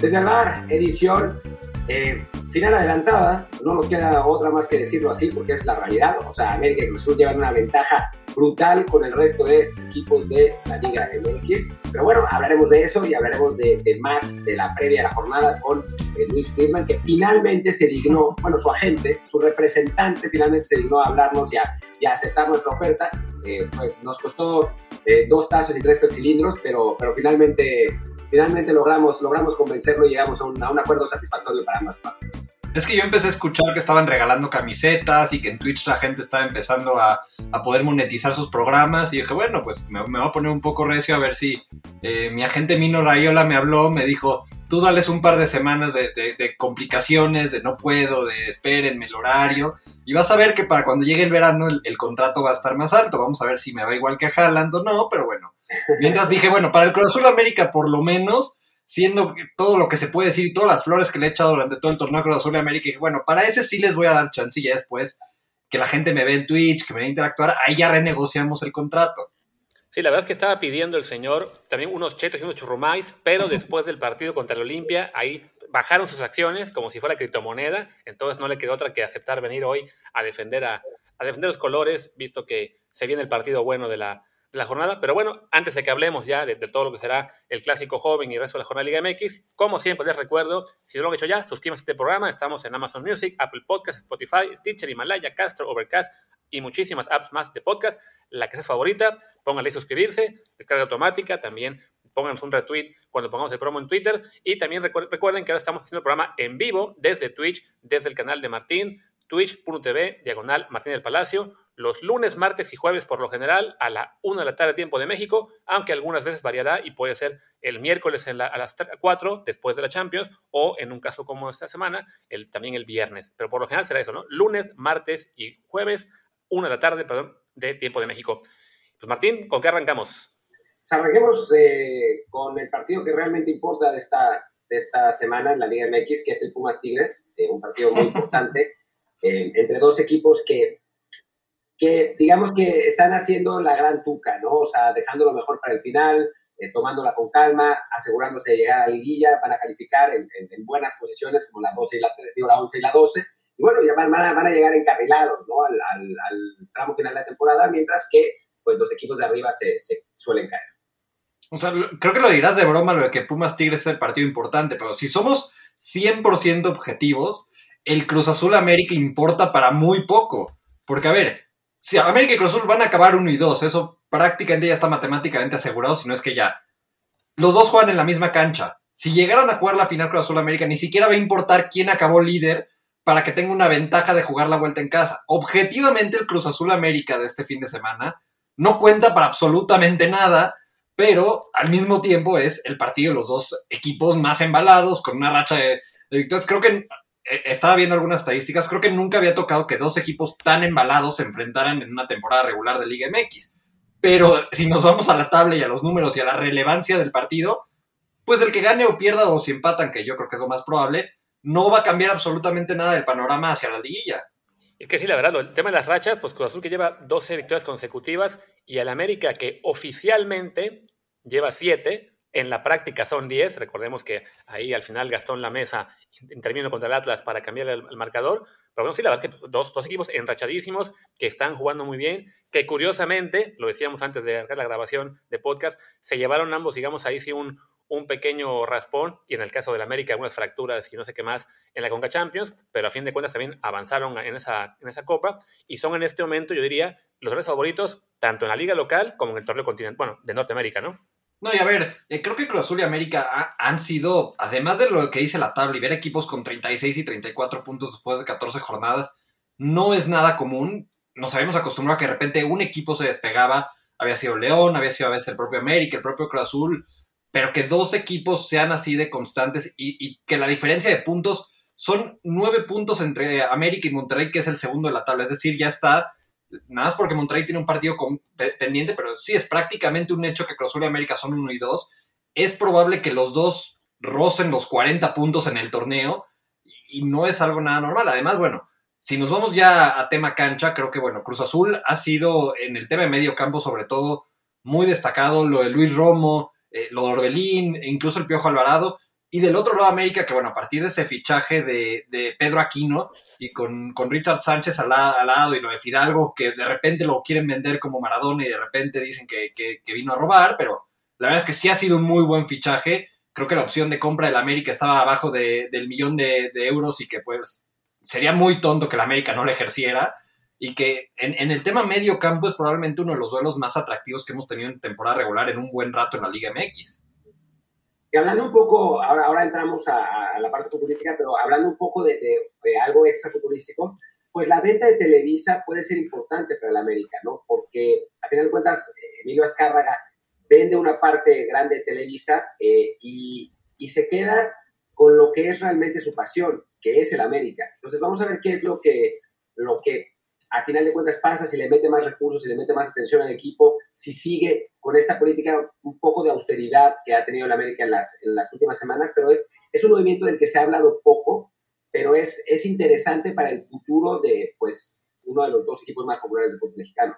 Desde el bar, edición eh, final adelantada, no nos queda otra más que decirlo así porque es la realidad. O sea, América y Cruz Azul llevan una ventaja brutal con el resto de equipos de la Liga MX. Pero bueno, hablaremos de eso y hablaremos de, más de la previa de la jornada con eh, Luis Firman, que finalmente se dignó, bueno, su agente, su representante, finalmente se dignó a hablarnos y a, aceptar nuestra oferta. Eh, pues, nos costó dos tazos y tres cilindros, pero, pero finalmente finalmente logramos, logramos convencerlo y llegamos a un, acuerdo satisfactorio para ambas partes. Es que yo empecé a escuchar que estaban regalando camisetas y que en Twitch la gente estaba empezando a, poder monetizar sus programas y dije, bueno, pues me, me, voy a poner un poco recio a ver si eh, mi agente Mino Rayola me habló, me dijo, tú dales un par de semanas de, de, complicaciones, de no puedo, de espérenme el horario, y vas a ver que para cuando llegue el verano el, el, contrato va a estar más alto, vamos a ver si me va igual que a Haaland o no, pero bueno, Mientras dije, bueno, para el Cruz Azul América, por lo menos, siendo todo lo que se puede decir y todas las flores que le he echado durante todo el torneo Cruz Azul América, dije, bueno, para ese sí les voy a dar chance y ya después que la gente me ve en Twitch, que me ve a interactuar, ahí ya renegociamos el contrato. Sí, la verdad es que estaba pidiendo el señor también unos chetos y unos churrumais, pero después del partido contra el Olimpia, ahí bajaron sus acciones como si fuera criptomoneda, entonces no le quedó otra que aceptar venir hoy a defender, a, a defender los colores, visto que se viene el partido bueno de la, la jornada. Pero bueno, antes de que hablemos ya de, todo lo que será el clásico joven y el resto de la jornada Liga MX, como siempre les recuerdo, si no lo han hecho ya, suscríbanse a este programa. Estamos en Amazon Music, Apple Podcasts, Spotify, Stitcher, Himalaya, Castro, Overcast y muchísimas apps más de podcast. La que sea favorita, pónganle suscribirse, descarga automática, también pónganos un retweet cuando pongamos el promo en Twitter. Y también recuerden que ahora estamos haciendo el programa en vivo desde Twitch, desde el canal de Martín, twitch.tv, diagonal Martín del Palacio los lunes, martes y jueves por lo general a la 1 de la tarde tiempo de México, aunque algunas veces variará y puede ser el miércoles a las 4 después de la Champions o en un caso como esta semana, el, también el viernes. Pero por lo general será eso, ¿no? Lunes, martes y jueves, 1 de la tarde, perdón, de tiempo de México. Pues Martín, ¿con qué arrancamos? Pues arranquemos eh, con el partido que realmente importa de esta, de esta semana en la Liga MX, que es el Pumas Tigres, eh, un partido muy importante eh, entre dos equipos que que digamos que están haciendo la gran tuca, ¿no? O sea, dejando lo mejor para el final, eh, tomándola con calma, asegurándose de llegar a la liguilla, van a calificar en, buenas posiciones como la 12 y la, la 11 y la 12, y bueno, ya van, van, a, llegar encarrilados, ¿no? Al, al, tramo final de la temporada, mientras que pues los equipos de arriba se, se suelen caer. O sea, creo que lo dirás de broma lo de que Pumas Tigres es el partido importante, pero si somos 100% objetivos, el Cruz Azul América importa para muy poco. Porque, a ver, si América y Cruz Azul van a acabar 1 y 2, eso prácticamente ya está matemáticamente asegurado, si no es que ya. Los dos juegan en la misma cancha. Si llegaran a jugar la final Cruz Azul América, ni siquiera va a importar quién acabó líder para que tenga una ventaja de jugar la vuelta en casa. Objetivamente, el Cruz Azul América de este fin de semana no cuenta para absolutamente nada, pero al mismo tiempo es el partido de los dos equipos más embalados, con una racha de, victorias. Creo que estaba viendo algunas estadísticas, creo que nunca había tocado que dos equipos tan embalados se enfrentaran en una temporada regular de Liga MX. Pero si nos vamos a la tabla y a los números y a la relevancia del partido, pues el que gane o pierda o si empatan, que yo creo que es lo más probable, no va a cambiar absolutamente nada del panorama hacia la liguilla. Es que sí, la verdad, el tema de las rachas, pues Cruz Azul que lleva 12 victorias consecutivas y el América que oficialmente lleva 7, en la práctica son 10. Recordemos que ahí al final gastó en la mesa intervino contra el Atlas para cambiar el, marcador. Pero bueno, sí, la verdad es que dos, dos, equipos enrachadísimos que están jugando muy bien, que curiosamente, lo decíamos antes de la grabación de podcast, se llevaron ambos, digamos, ahí sí un, un pequeño raspón y en el caso del América algunas fracturas y no sé qué más en la Conca Champions, pero a fin de cuentas también avanzaron en esa, en esa copa y son en este momento, yo diría, los grandes favoritos tanto en la liga local como en el torneo continental, bueno, de Norteamérica, ¿no? No, y a ver, eh, creo que Cruz Azul y América han sido, además de lo que dice la tabla y ver equipos con 36 y 34 puntos después de 14 jornadas, no es nada común. Nos habíamos acostumbrado a que de repente un equipo se despegaba, había sido León, había sido a veces el propio América, el propio Cruz Azul, pero que dos equipos sean así de constantes y, y que la diferencia de puntos son nueve puntos entre América y Monterrey, que es el segundo de la tabla, es decir, ya está nada más porque Monterrey tiene un partido pendiente, pero sí es prácticamente un hecho que Cruz Azul y América son uno y dos. Es probable que los dos rocen los 40 puntos en el torneo y no es algo nada normal. Además, bueno, si nos vamos ya a tema cancha, creo que, bueno, Cruz Azul ha sido en el tema de medio campo, sobre todo, muy destacado. Lo de Luis Romo, eh, lo de Orbelín, e incluso el Piojo Alvarado. Y del otro lado América, que bueno, a partir de ese fichaje de, Pedro Aquino y con, Richard Sánchez al, lado y lo de Fidalgo, que de repente lo quieren vender como Maradona y de repente dicen que, vino a robar, pero la verdad es que sí ha sido un muy buen fichaje. Creo que la opción de compra del América estaba abajo del millón de, euros y que pues sería muy tonto que la América no le ejerciera y que en, en, el tema medio campo es probablemente uno de los duelos más atractivos que hemos tenido en temporada regular en un buen rato en la Liga MX. Y hablando un poco, ahora, ahora entramos a, la parte futbolística, pero hablando un poco de, de, algo extra futbolístico, pues la venta de Televisa puede ser importante para el América, ¿no? Porque a final de cuentas, eh, Emilio Azcárraga vende una parte grande de Televisa eh, y, y se queda con lo que es realmente su pasión, que es el América. Entonces vamos a ver qué es lo que, lo que a final de cuentas pasa, si le mete más recursos, si le mete más atención al equipo, si sigue con esta política un poco de austeridad que ha tenido el América en las, en las últimas semanas, pero es, es un movimiento del que se ha hablado poco, pero es, es interesante para el futuro de pues uno de los dos equipos más populares del fútbol mexicano.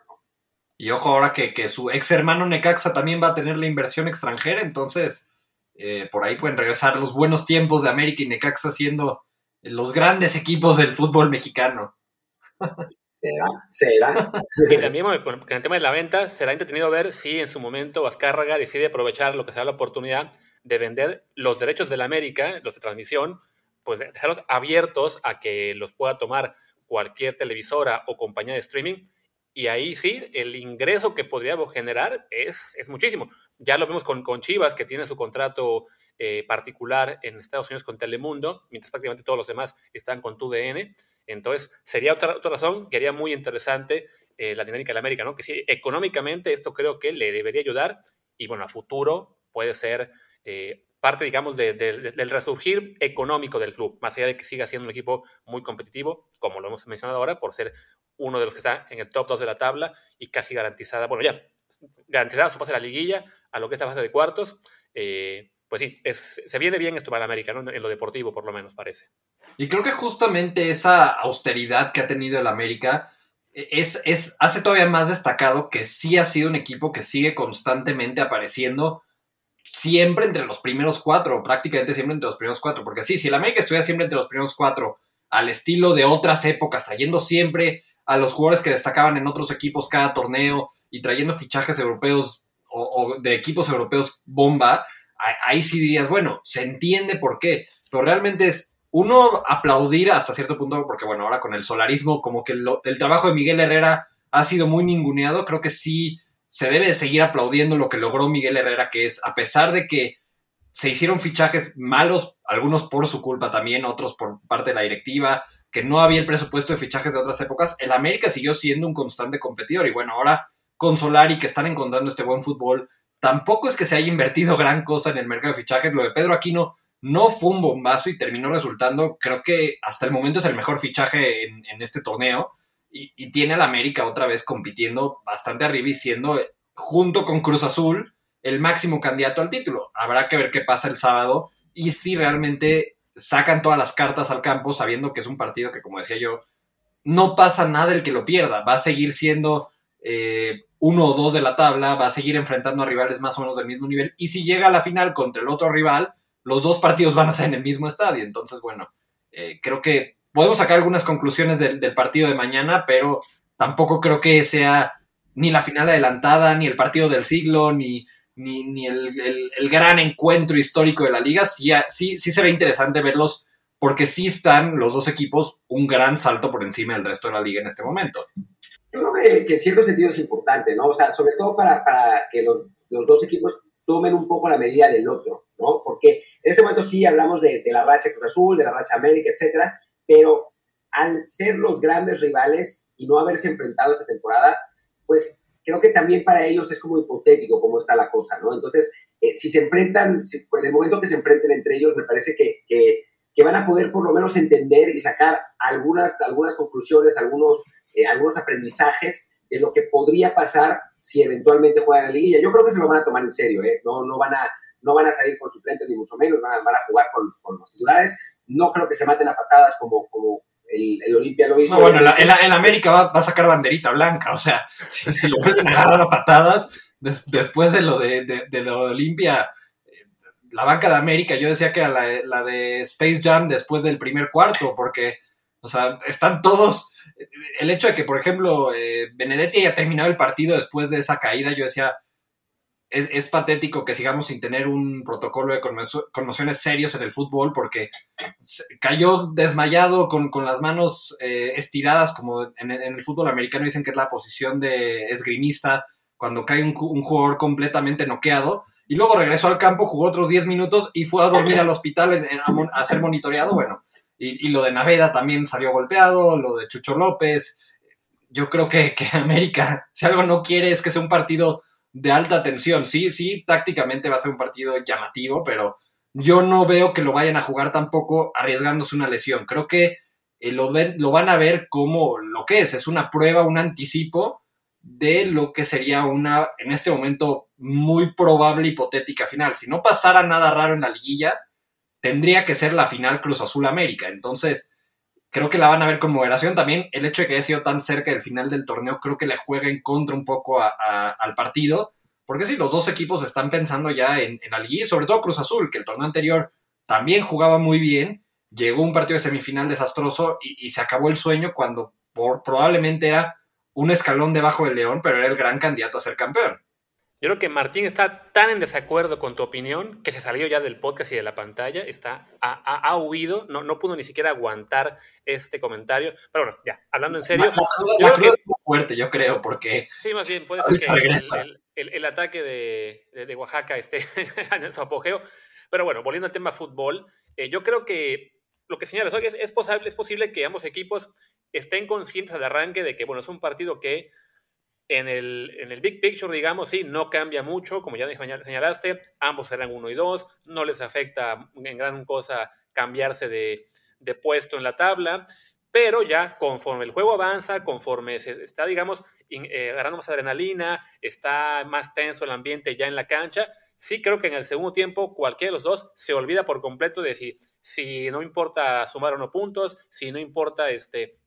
Y ojo ahora que, que, su ex hermano Necaxa también va a tener la inversión extranjera, entonces eh, por ahí pueden regresar los buenos tiempos de América y Necaxa siendo los grandes equipos del fútbol mexicano. Será, será. Y también con el tema de la venta, será entretenido ver si en su momento Azcárraga decide aprovechar lo que será la oportunidad de vender los derechos de la América, los de transmisión, pues dejarlos abiertos a que los pueda tomar cualquier televisora o compañía de streaming. Y ahí sí, el ingreso que podría generar es, es muchísimo. Ya lo vemos con, con Chivas, que tiene su contrato eh, particular en Estados Unidos con Telemundo, mientras prácticamente todos los demás están con TUDN. Entonces, sería otra, otra razón que haría muy interesante eh, la dinámica de la América, ¿no? Que sí, económicamente esto creo que le debería ayudar y bueno, a futuro puede ser eh, parte, digamos, del resurgir económico del club, más allá de que siga siendo un equipo muy competitivo, como lo hemos mencionado ahora, por ser uno de los que está en el top 2 de la tabla y casi garantizada, bueno, ya, garantizada su pase a la liguilla, a lo que es la fase de cuartos. Eh, pues sí, se viene bien esto para América, ¿no? en lo deportivo por lo menos parece. Y creo que justamente esa austeridad que ha tenido el América es, es, hace todavía más destacado que sí ha sido un equipo que sigue constantemente apareciendo siempre entre los primeros cuatro, prácticamente siempre entre los primeros cuatro, porque sí, si el América estuviera siempre entre los primeros cuatro, al estilo de otras épocas, trayendo siempre a los jugadores que destacaban en otros equipos cada torneo y trayendo fichajes europeos o de equipos europeos bomba, ahí sí dirías, bueno, se entiende por qué, pero realmente es uno aplaudir hasta cierto punto, porque bueno, ahora con el solarismo, como que el trabajo de Miguel Herrera ha sido muy ninguneado, creo que sí se debe de seguir aplaudiendo lo que logró Miguel Herrera, que es, a pesar de que se hicieron fichajes malos, algunos por su culpa también, otros por parte de la directiva, que no había el presupuesto de fichajes de otras épocas, el América siguió siendo un constante competidor y bueno, ahora con Solari que están encontrando este buen fútbol, tampoco es que se haya invertido gran cosa en el mercado de fichajes. Lo de Pedro Aquino no fue un bombazo y terminó resultando, creo que hasta el momento es el mejor fichaje en, este torneo. Y, tiene al América otra vez compitiendo bastante arriba y siendo, junto con Cruz Azul, el máximo candidato al título. Habrá que ver qué pasa el sábado y si realmente sacan todas las cartas al campo sabiendo que es un partido que, como decía yo, no pasa nada el que lo pierda. Va a seguir siendo eh, uno o dos de la tabla, va a seguir enfrentando a rivales más o menos del mismo nivel. Y si llega a la final contra el otro rival, los dos partidos van a ser en el mismo estadio. Entonces, bueno, eh, creo que podemos sacar algunas conclusiones del, partido de mañana, pero tampoco creo que sea ni la final adelantada, ni el partido del siglo, ni, ni, el, gran encuentro histórico de la liga. Sí, sí, sí será interesante verlos porque sí están los dos equipos un gran salto por encima del resto de la liga en este momento. Yo creo que, en cierto sentido es importante, ¿no? O sea, sobre todo para, para que los, los, dos equipos tomen un poco la medida del otro, ¿no? Porque en este momento sí hablamos de, de la racha Cruz Azul, de la racha América, etcétera, pero al ser los grandes rivales y no haberse enfrentado esta temporada, pues creo que también para ellos es como hipotético cómo está la cosa, ¿no? Entonces, eh, si se enfrentan, en el momento que se enfrenten entre ellos, me parece que, que, que, van a poder por lo menos entender y sacar algunas, algunas conclusiones, algunos eh, algunos aprendizajes de lo que podría pasar si eventualmente juegan la liguilla. Yo creo que se lo van a tomar en serio, ¿eh? no, no, van a, no van a salir con suplentes ni mucho menos, van a, van a jugar con, con, los titulares. No creo que se maten a patadas como, como el, el Olimpia lo hizo. No, bueno, el, América va, va, a sacar banderita blanca, o sea, si, se lo vuelven a agarrar a patadas después de lo de, de, de lo Olimpia, la banca de América, yo decía que era la, de Space Jam después del primer cuarto, porque, o sea, están todos. El hecho de que, por ejemplo, eh, Benedetti haya terminado el partido después de esa caída, yo decía, es, patético que sigamos sin tener un protocolo de conmociones serios en el fútbol, porque cayó desmayado con, las manos eh, estiradas, como en, el fútbol americano dicen que es la posición de esgrimista, cuando cae un, un jugador completamente noqueado y luego regresó al campo, jugó otros 10 minutos y fue a dormir al hospital a, ser monitoreado. Bueno, y, lo de Naveda también salió golpeado, lo de Chucho López. Yo creo que, que América, si algo no quiere es que sea un partido de alta tensión. Sí, sí, tácticamente va a ser un partido llamativo, pero yo no veo que lo vayan a jugar tampoco arriesgándose una lesión. Creo que eh, lo, lo van a ver como lo que es, es una prueba, un anticipo de lo que sería una, en este momento, muy probable hipotética final. Si no pasara nada raro en la liguilla, tendría que ser la final Cruz Azul América. Entonces, creo que la van a ver con moderación. También el hecho de que haya sido tan cerca del final del torneo, creo que le juega en contra un poco al partido. Porque sí, los dos equipos están pensando ya en, liguilla, sobre todo Cruz Azul, que el torneo anterior también jugaba muy bien. Llegó un partido de semifinal desastroso y, se acabó el sueño cuando por, probablemente era un escalón debajo del León, pero era el gran candidato a ser campeón. Yo creo que Martín está tan en desacuerdo con tu opinión que se salió ya del podcast y de la pantalla, está, ha, huido, no, no pudo ni siquiera aguantar este comentario. Pero bueno, ya, hablando en serio. La, es muy fuerte, yo creo, porque. Sí, más bien, puede ser que el, ataque de, Oaxaca esté en su apogeo. Pero bueno, volviendo al tema fútbol, eh, yo creo que lo que señalas hoy es, es, posible, es posible que ambos equipos estén conscientes al arranque de que, bueno, es un partido que en el, en el big picture, digamos, sí, no cambia mucho, como ya señalaste, ambos serán uno y dos, no les afecta en gran cosa cambiarse de, puesto en la tabla, pero ya conforme el juego avanza, conforme se está, digamos, eh, agarrando más adrenalina, está más tenso el ambiente ya en la cancha, sí creo que en el segundo tiempo cualquiera de los dos se olvida por completo de si, si no importa sumar o no puntos, si no importa este,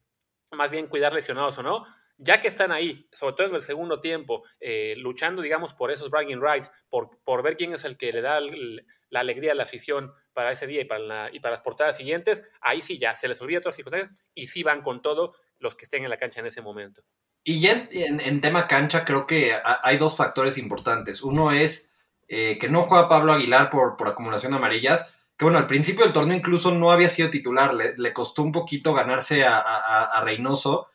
más bien cuidar lesionados o no, ya que están ahí, sobre todo en el segundo tiempo, eh, luchando, digamos, por esos bragging rights, por, por ver quién es el que le da la alegría a la afición para ese día y para, y para las portadas siguientes, ahí sí ya se les olvida otras circunstancias y sí van con todo los que estén en la cancha en ese momento. Y ya en, tema cancha creo que hay dos factores importantes. Uno es eh, que no juega Pablo Aguilar por, por acumulación de amarillas, que bueno, al principio del torneo incluso no había sido titular, le, costó un poquito ganarse a, Reynoso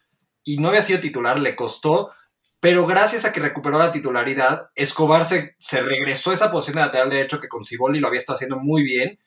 y no había sido titular, le costó, pero gracias a que recuperó la titularidad, Escobar se, se regresó a esa posición de lateral derecho que con Ciboli lo había estado haciendo muy bien.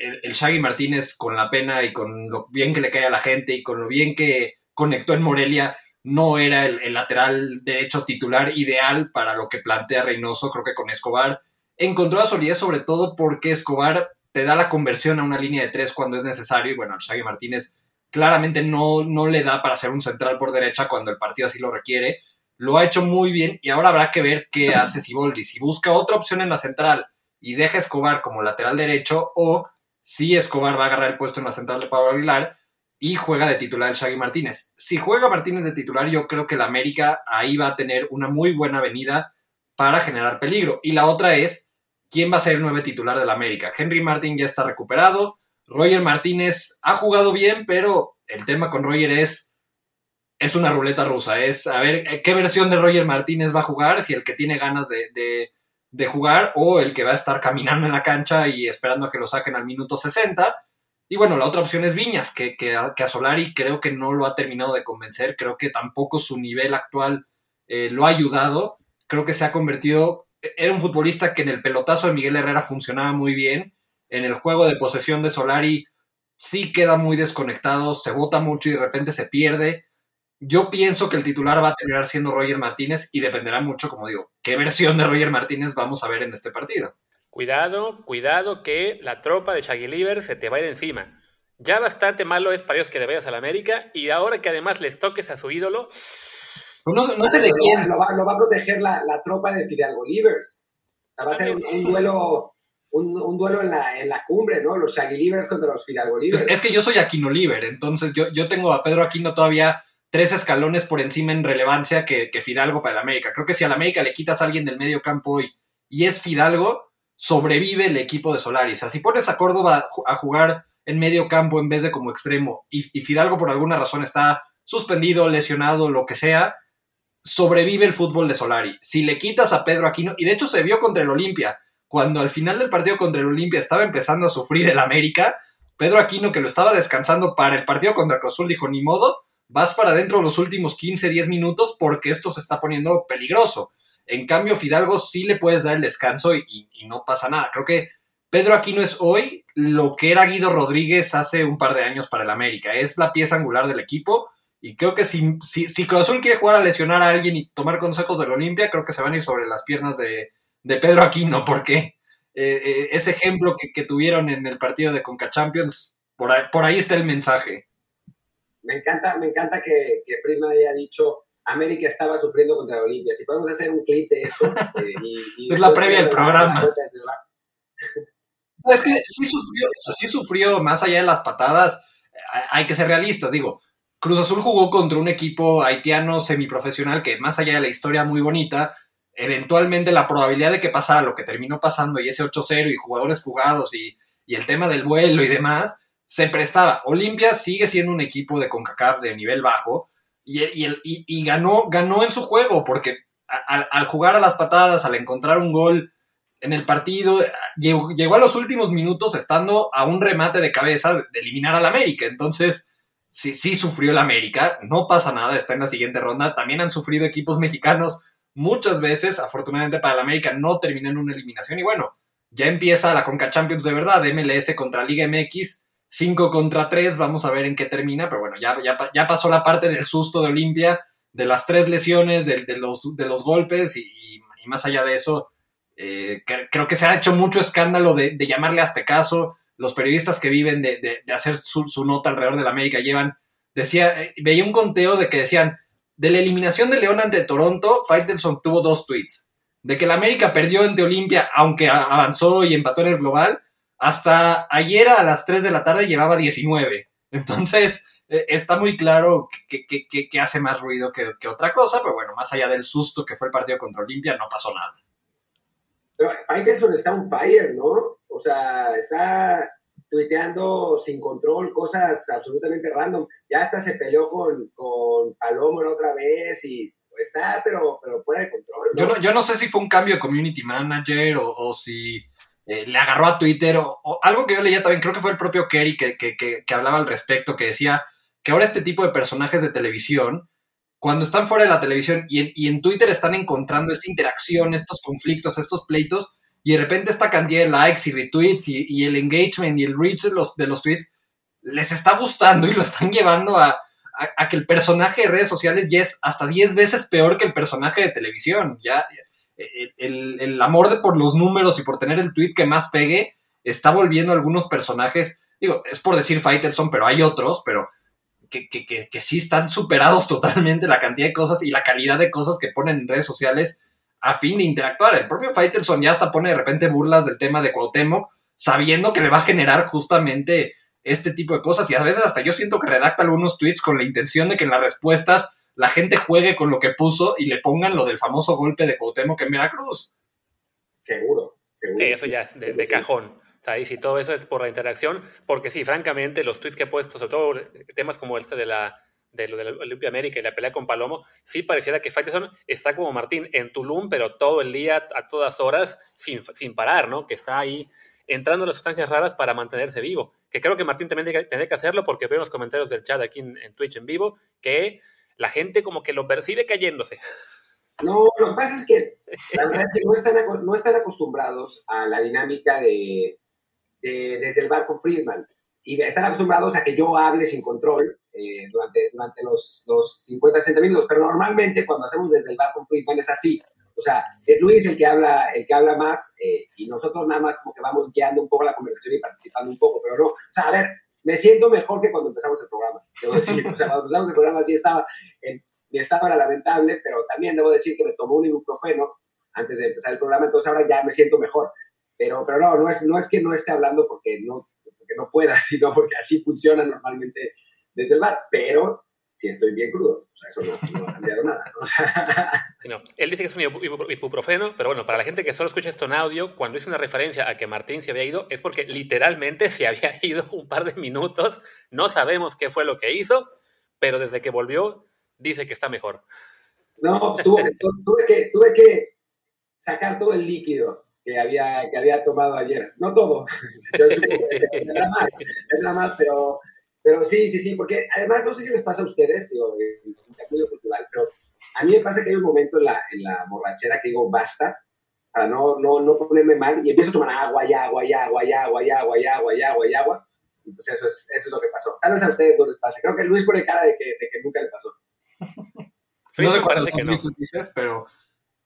El, el, Shaggy Martínez con la pena y con lo bien que le cae a la gente y con lo bien que conectó en Morelia, no era el, el lateral derecho titular ideal para lo que plantea Reynoso, creo que con Escobar encontró la solidez sobre todo porque Escobar te da la conversión a una línea de tres cuando es necesario. Y bueno, Shaggy Martínez claramente no, no le da para ser un central por derecha cuando el partido así lo requiere. Lo ha hecho muy bien y ahora habrá que ver qué hace Siboldi. Si busca otra opción en la central y deja Escobar como lateral derecho o si Escobar va a agarrar el puesto en la central de Pablo Aguilar y juega de titular el Shaggy Martínez. Si juega Martínez de titular, yo creo que la América ahí va a tener una muy buena venida para generar peligro. Y la otra es quién va a ser el nuevo titular del América. Henry Martin ya está recuperado. Roger Martínez ha jugado bien, pero el tema con Roger es, es una ruleta rusa. Es a ver eh, qué versión de Roger Martínez va a jugar, si el que tiene ganas de, jugar o el que va a estar caminando en la cancha y esperando a que lo saquen al minuto 60. Y bueno, la otra opción es Viñas, que, que, a, Solari creo que no lo ha terminado de convencer. Creo que tampoco su nivel actual eh, lo ha ayudado. Creo que se ha convertido era un futbolista que en el pelotazo de Miguel Herrera funcionaba muy bien. En el juego de posesión de Solari sí queda muy desconectado, se bota mucho y de repente se pierde. Yo pienso que el titular va a terminar siendo Roger Martínez y dependerá mucho, como digo, qué versión de Roger Martínez vamos a ver en este partido. Cuidado, cuidado que la tropa de Shaggy se te va a ir encima. Ya bastante malo es para ellos que te vayas a la América y ahora que además les toques a su ídolo, pues no, sé de quién. Lo va, a proteger la, tropa de Fidalgo Livers. O sea, va a ser un, duelo. Un, duelo en la, en la, cumbre, ¿no? Los Livers contra los Fidalgo Livers. Es, que yo soy Aquino Liver, entonces yo, yo tengo a Pedro Aquino todavía tres escalones por encima en relevancia que, Fidalgo para el América. Creo que si al América le quitas a alguien del medio campo hoy y es Fidalgo, sobrevive el equipo de Solari. O sea, si pones a Córdoba a jugar en medio campo en vez de como extremo y, Fidalgo por alguna razón está suspendido, lesionado, lo que sea, sobrevive el fútbol de Solari. Si le quitas a Pedro Aquino, y de hecho se vio contra el Olimpia, cuando al final del partido contra el Olimpia estaba empezando a sufrir el América, Pedro Aquino, que lo estaba descansando para el partido contra Cruz Azul, dijo, ni modo, vas para adentro los últimos 15, 10 minutos porque esto se está poniendo peligroso. En cambio, Fidalgo sí le puedes dar el descanso y, no pasa nada. Creo que Pedro Aquino es hoy lo que era Guido Rodríguez hace un par de años para el América. Es la pieza angular del equipo. Y creo que si, si, Cruz Azul quiere jugar a lesionar a alguien y tomar consejos del Olimpia, creo que se van a ir sobre las piernas de, Pedro Aquino, porque eh, eh, ese ejemplo que, tuvieron en el partido de Conca Champions, por ahí, por ahí está el mensaje. Me encanta, me encanta que, que haya dicho América estaba sufriendo contra la Olimpia. Si podemos hacer un clip de eso. Eh, es la previa del programa. es que sí sufrió, sí sufrió, más allá de las patadas, hay que ser realistas, digo. Cruz Azul jugó contra un equipo haitiano semiprofesional que, más allá de la historia muy bonita, eventualmente la probabilidad de que pasara lo que terminó pasando y ese 8-0 y jugadores fugados y, y, el tema del vuelo y demás, se prestaba. Olimpia sigue siendo un equipo de CONCACAF de nivel bajo, y, ganó, ganó en su juego, porque al, jugar a las patadas, al encontrar un gol en el partido, llegó, a los últimos minutos estando a un remate de cabeza de, eliminar al América. Entonces, sí, sí sufrió el América, no pasa nada, está en la siguiente ronda. También han sufrido equipos mexicanos muchas veces, afortunadamente para el América no terminó en una eliminación y bueno, ya empieza la Conca Champions de verdad, MLS contra Liga MX 5 contra 3, vamos a ver en qué termina, pero bueno, ya, ya, pasó la parte del susto de Olimpia, de las tres lesiones, de, los, de los golpes y, más allá de eso, eh, creo que se ha hecho mucho escándalo de, llamarle a este caso. Los periodistas que viven de, hacer su, nota alrededor de la América llevan, decía, eh, veía un conteo de que decían, de la eliminación de León ante Toronto, Faitelson tuvo dos tweets. De que la América perdió ante Olimpia, aunque avanzó y empató en el global, hasta ayer a las 3 de la tarde llevaba 19. Entonces, eh, está muy claro que, que, hace más ruido que, otra cosa, pero bueno, más allá del susto que fue el partido contra Olimpia, no pasó nada. Pero Faitelson está un fire, ¿no? O sea, está tuiteando sin control cosas absolutamente random. Ya hasta se peleó con, con Palomo otra vez y está, pero, pero fuera de control. Yo, no, yo no sé si fue un cambio de community manager o si eh, le agarró a Twitter o, algo que yo leía también, creo que fue el propio Kerry que, que, hablaba al respecto, que decía que ahora este tipo de personajes de televisión, cuando están fuera de la televisión y en, y en Twitter están encontrando esta interacción, estos conflictos, estos pleitos, y de repente esta cantidad de likes y retweets y, el engagement y el reach de los, de los tweets les está gustando y lo están llevando a, a, que el personaje de redes sociales ya es hasta 10 veces peor que el personaje de televisión. Ya, el, amor por los números y por tener el tweet que más pegue está volviendo a algunos personajes, digo, es por decir Faitelson, pero hay otros, pero que, que, que, sí están superados totalmente la cantidad de cosas y la calidad de cosas que ponen en redes sociales a fin de interactuar. El propio Faitelson ya hasta pone de repente burlas del tema de Cuauhtémoc, sabiendo que le va a generar justamente este tipo de cosas y a veces hasta yo siento que redacta algunos tweets con la intención de que en las respuestas la gente juegue con lo que puso y le pongan lo del famoso golpe de Cuauhtémoc en Veracruz. Seguro, seguro. eso ya de, cajón. Y si todo eso es por la interacción, porque sí, francamente, los tweets que he puesto, sobre todo temas como este de la de lo de la Olimpia América y la pelea con Palomo, sí pareciera que Faitelson está como Martín en Tulum, pero todo el día, a todas horas, sin, sin parar, ¿no? Que está ahí entrando en las sustancias raras para mantenerse vivo. Que creo que Martín también tiene que hacerlo porque veo los comentarios del chat aquí en Twitch en vivo que la gente como que lo percibe cayéndose. No, lo que pasa es que la verdad es que no están, no están acostumbrados a la dinámica de, desde el barco Friedman. Y están acostumbrados a que yo hable sin control eh, durante, durante los, los 50, 60 minutos. Pero normalmente cuando hacemos desde el barco Friedman es así. O sea, es Luis el que habla, el que habla más eh, y nosotros nada más como que vamos guiando un poco la conversación y participando un poco. Pero no, o sea, a ver, me siento mejor que cuando empezamos el programa. Debo decir, o sea, cuando empezamos el programa sí estaba, en, mi estado era lamentable, pero también debo decir que me tomó un ibuprofeno antes de empezar el programa, entonces ahora ya me siento mejor. Pero, pero no, no es, no es que no esté hablando porque no, porque no pueda, sino porque así funciona normalmente desde el bar. Pero si estoy bien crudo. O sea, eso no, ha cambiado nada. él dice que es un ibuprofeno, pero bueno, para la gente que solo escucha esto en audio, cuando hice una referencia a que Martín se había ido, es porque literalmente se había ido un par de minutos. No sabemos qué fue lo que hizo, pero desde que volvió, dice que está mejor. No, tuve, que, tuve que sacar todo el líquido que había, que había tomado ayer. No todo. era más, era más, pero pero sí, sí, sí, porque además no sé si les pasa a ustedes, digo, en el cultural, pero a mí me pasa que hay un momento en la, en la borrachera que digo, basta, para no, no, no ponerme mal, y empiezo a tomar agua y agua y agua y agua y agua y agua y agua y agua. Y pues eso es, eso es lo que pasó. Tal vez a ustedes no les pase. Creo que Luis pone cara de que, de que nunca le pasó. no sé cuántos que no. dices, pero...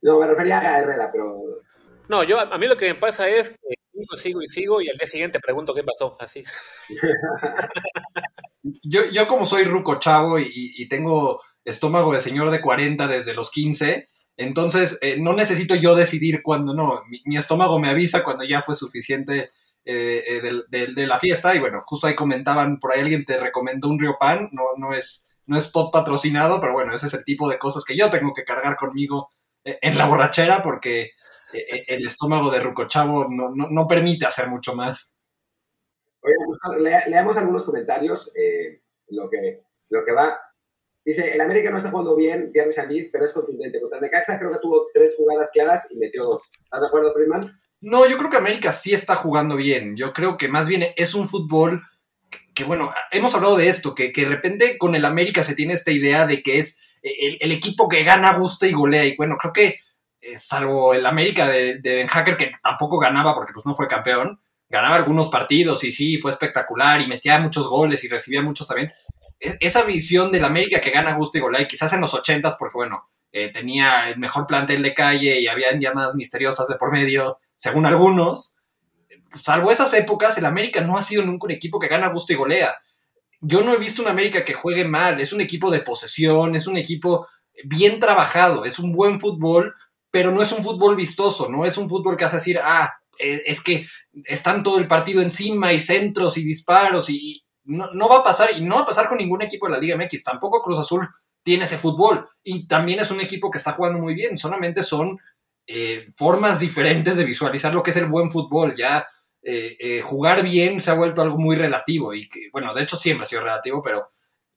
No, me refería a Herrera, pero... No, yo, a mí lo que me pasa es que sigo, sigo y sigo y al día siguiente pregunto qué pasó, así. yo, yo como soy ruco chavo y, tengo estómago de señor de 40 desde los 15, entonces eh, no necesito yo decidir cuándo no, mi, estómago me avisa cuando ya fue suficiente eh, eh, de, la fiesta y bueno, justo ahí comentaban, por ahí alguien te recomendó un Río Pan, no, no es no es pot patrocinado, pero bueno, ese es el tipo de cosas que yo tengo que cargar conmigo en la borrachera porque el estómago de Rucochavo no, no, no permite hacer mucho más. Oye, leamos algunos comentarios. Eh, lo, que, lo que va. Dice, el América no está jugando bien, Thierry Sanís, pero es contundente. Contra Necaxa creo que tuvo tres jugadas claras y metió dos. ¿Estás de acuerdo, Primal? No, yo creo que América sí está jugando bien. Yo creo que más bien es un fútbol que, bueno, hemos hablado de esto, que, que, de repente con el América se tiene esta idea de que es el, el equipo que gana, gusta y golea. Y bueno, creo que eh, salvo el América de, de Ben Hacker, que tampoco ganaba porque pues no fue campeón, ganaba algunos partidos y sí, fue espectacular y metía muchos goles y recibía muchos también. E, esa visión del América que gana gusto y golea, y quizás en los ochentas, porque bueno, eh, tenía el mejor plantel de calle y había llamadas misteriosas de por medio, según algunos. Salvo esas épocas, el América no ha sido nunca un equipo que gana gusto y golea. Yo no he visto un América que juegue mal, es un equipo de posesión, es un equipo bien trabajado, es un buen fútbol, pero no es un fútbol vistoso, no es un fútbol que hace decir, ah, e, es que están todo el partido encima y centros y disparos y no, va a pasar y no va a pasar con ningún equipo de la Liga MX, tampoco Cruz Azul tiene ese fútbol y también es un equipo que está jugando muy bien, solamente son eh, formas diferentes de visualizar lo que es el buen fútbol, ya eh, eh, jugar bien se ha vuelto algo muy relativo y bueno, de hecho siempre ha sido relativo, pero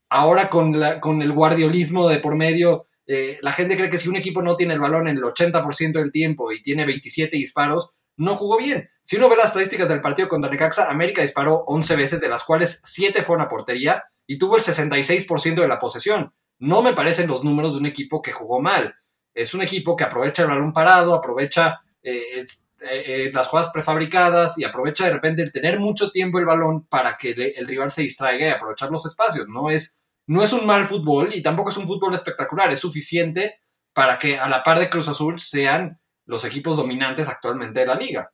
ahora con, con el guardiolismo de por medio eh, la gente cree que si un equipo no tiene el balón en el 80% del tiempo y tiene 27 disparos, no jugó bien. Si uno ve las estadísticas del partido contra Necaxa, América disparó 11 veces, de las cuales 7 fueron a portería y tuvo el 66% de la posesión. No me parecen los números de un equipo que jugó mal. Es un equipo que aprovecha el balón parado, aprovecha eh, eh, las jugadas prefabricadas y aprovecha de repente el tener mucho tiempo el balón para que el rival se distraiga y aprovechar los espacios. No es no es un mal fútbol y tampoco es un fútbol espectacular, es suficiente para que a la par de Cruz Azul sean los equipos dominantes actualmente de la liga.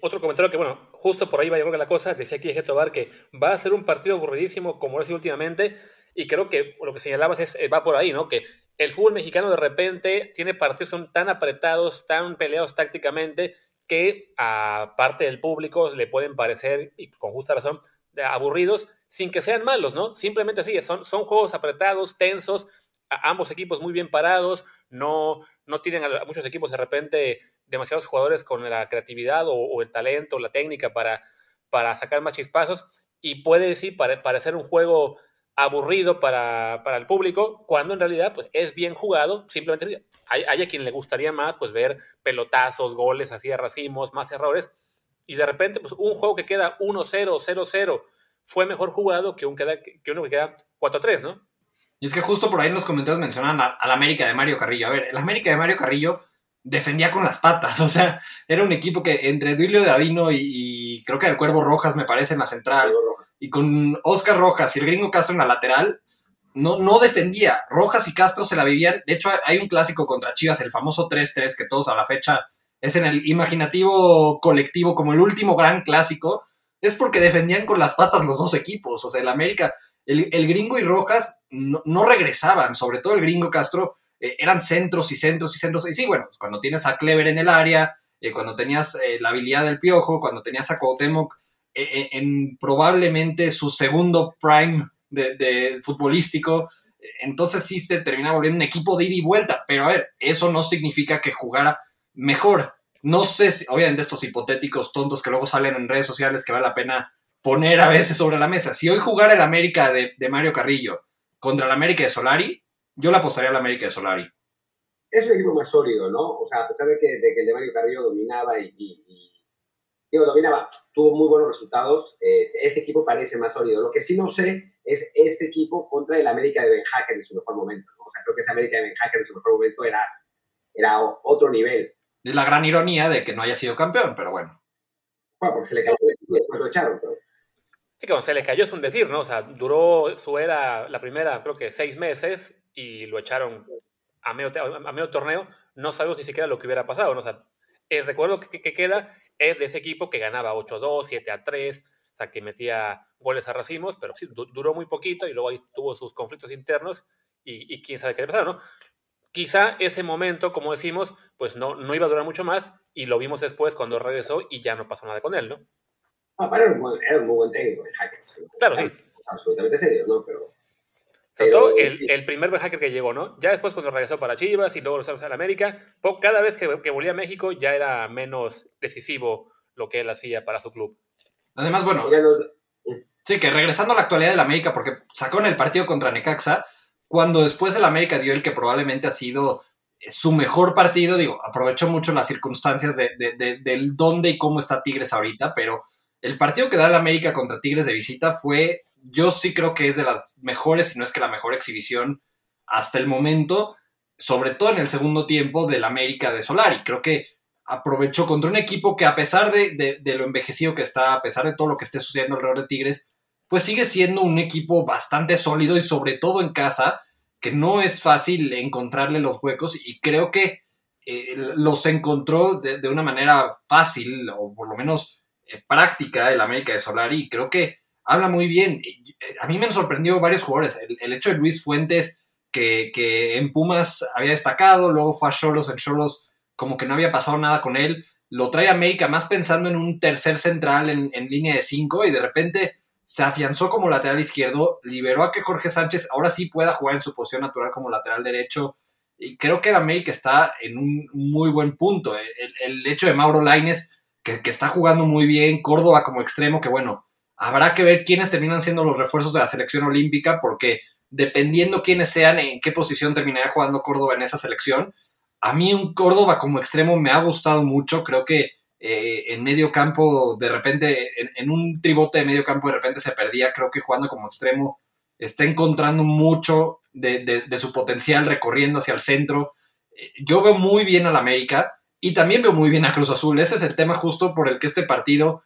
otro comentario que, bueno, justo por ahí va a llegar la cosa, decía aquí Eje Tobar que va a ser un partido aburridísimo como lo ha sido últimamente y creo que lo que señalabas es, eh, va por ahí, ¿no? Que el fútbol mexicano de repente tiene partidos tan apretados, tan peleados tácticamente que a parte del público le pueden parecer, y con justa razón, aburridos sin que sean malos, ¿no? Simplemente así, son, son juegos apretados, tensos, ambos equipos muy bien parados, no, no tienen a, muchos equipos de repente demasiados jugadores con la creatividad o, el talento la técnica para, para sacar más chispazos y puede sí parecer un juego aburrido para, el público, cuando en realidad pues, es bien jugado, simplemente hay, hay, a quien le gustaría más pues, ver pelotazos, goles así a racimos, más errores, y de repente pues, un juego que queda 1-0, 0-0, fue mejor jugado que, un que uno que queda 4-3, ¿no? Y es que justo por ahí en los comentarios mencionan al América de Mario Carrillo. A ver, el América de Mario Carrillo defendía con las patas, o sea, era un equipo que entre Duilio de Avino y, creo que el Cuervo Rojas, me parece, en la central, y con Oscar Rojas y el gringo Castro en la lateral, no, no defendía. Rojas y Castro se la vivían. De hecho, hay un clásico contra Chivas, el famoso 3-3, que todos a la fecha es en el imaginativo colectivo como el último gran clásico es porque defendían con las patas los dos equipos. O sea, el América, el, gringo y Rojas no, regresaban, sobre todo el gringo Castro, eh, eran centros y centros y centros. Y sí, bueno, cuando tienes a Clever en el área, eh, cuando tenías eh, la habilidad del piojo, cuando tenías a Cuauhtémoc en probablemente su segundo prime de, futbolístico, entonces sí se termina volviendo un equipo de ida y vuelta. Pero a ver, eso no significa que jugara mejor. No sé si, obviamente, estos hipotéticos tontos que luego salen en redes sociales que vale la pena poner a veces sobre la mesa. Si hoy jugara el América de, Mario Carrillo contra el América de Solari, yo le apostaría al América de Solari. Es un equipo más sólido, ¿no? O sea, a pesar de que, el de Mario Carrillo dominaba y, digo, dominaba, tuvo muy buenos resultados, eh, ese equipo parece más sólido. Lo que sí no sé es este equipo contra el América de Ben Hacker en su mejor momento. O sea, creo que ese América de Ben Hacker en su mejor momento era, era otro nivel. Es la gran ironía de que no haya sido campeón, pero bueno. Bueno, porque se le cayó y después lo echaron, pero... Sí, que se le cayó es un decir, ¿no? O sea, duró su era, la primera, creo que seis meses, y lo echaron a medio, a medio torneo. No sabemos ni siquiera lo que hubiera pasado, ¿no? O sea, el recuerdo que, queda es de ese equipo que ganaba 8-2, 7-3, o sea, que metía goles a racimos, pero sí, duró muy poquito y luego ahí tuvo sus conflictos internos y, y quién sabe qué le pasó, ¿no? Quizá ese momento, como decimos, pues no, no iba a durar mucho más y lo vimos después cuando regresó y ya no pasó nada con él, ¿no? Ah, era un, era un muy buen técnico el hacker. Claro, sí. Absolutamente serio, ¿no? Pero... Sobre todo el, el, primer hacker que llegó, ¿no? Ya después cuando regresó para Chivas y luego regresó a la América, cada vez que, que volvía a México ya era menos decisivo lo que él hacía para su club. Además, bueno, sí, que regresando a la actualidad del América, porque sacó en el partido contra Necaxa, cuando después del América dio el que probablemente ha sido su mejor partido, digo, aprovechó mucho las circunstancias de, del dónde y cómo está Tigres ahorita, pero el partido que da el América contra Tigres de visita fue, yo sí creo que es de las mejores, si no es que la mejor exhibición hasta el momento, sobre todo en el segundo tiempo del América de Solari. Creo que aprovechó contra un equipo que a pesar de, de, lo envejecido que está, a pesar de todo lo que esté sucediendo alrededor de Tigres, pues sigue siendo un equipo bastante sólido y sobre todo en casa, que no es fácil encontrarle los huecos y creo que eh, los encontró de, una manera fácil o por lo menos eh, práctica el América de Solari y creo que habla muy bien. A mí me han sorprendido varios jugadores. El, hecho de Luis Fuentes, que, en Pumas había destacado, luego fue a Cholos, en Cholos como que no había pasado nada con él, lo trae América más pensando en un tercer central en, en línea de cinco y de repente se afianzó como lateral izquierdo, liberó a que Jorge Sánchez ahora sí pueda jugar en su posición natural como lateral derecho. Y creo que el América está en un muy buen punto. El, hecho de Mauro Laines, que, está jugando muy bien, Córdoba como extremo, que bueno, habrá que ver quiénes terminan siendo los refuerzos de la selección olímpica, porque dependiendo quiénes sean, en qué posición terminará jugando Córdoba en esa selección. A mí un Córdoba como extremo me ha gustado mucho, creo que eh, en medio campo, de repente, en, un tribote de medio campo, de repente se perdía. Creo que jugando como extremo está encontrando mucho de, su potencial recorriendo hacia el centro. Eh, yo veo muy bien al América y también veo muy bien a Cruz Azul. Ese es el tema justo por el que este partido,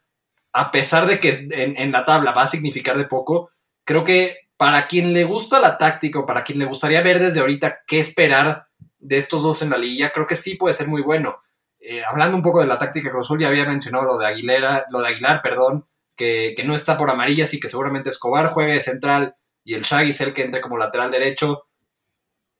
a pesar de que en, en la tabla va a significar de poco, creo que para quien le gusta la táctica o para quien le gustaría ver desde ahorita qué esperar de estos dos en la liga, creo que sí puede ser muy bueno. Eh, hablando un poco de la táctica Cruz Azul, ya había mencionado lo de Aguilera, lo de Aguilar, perdón, que, no está por amarillas y que seguramente Escobar juegue de central y el Shaggy es el que entre como lateral derecho.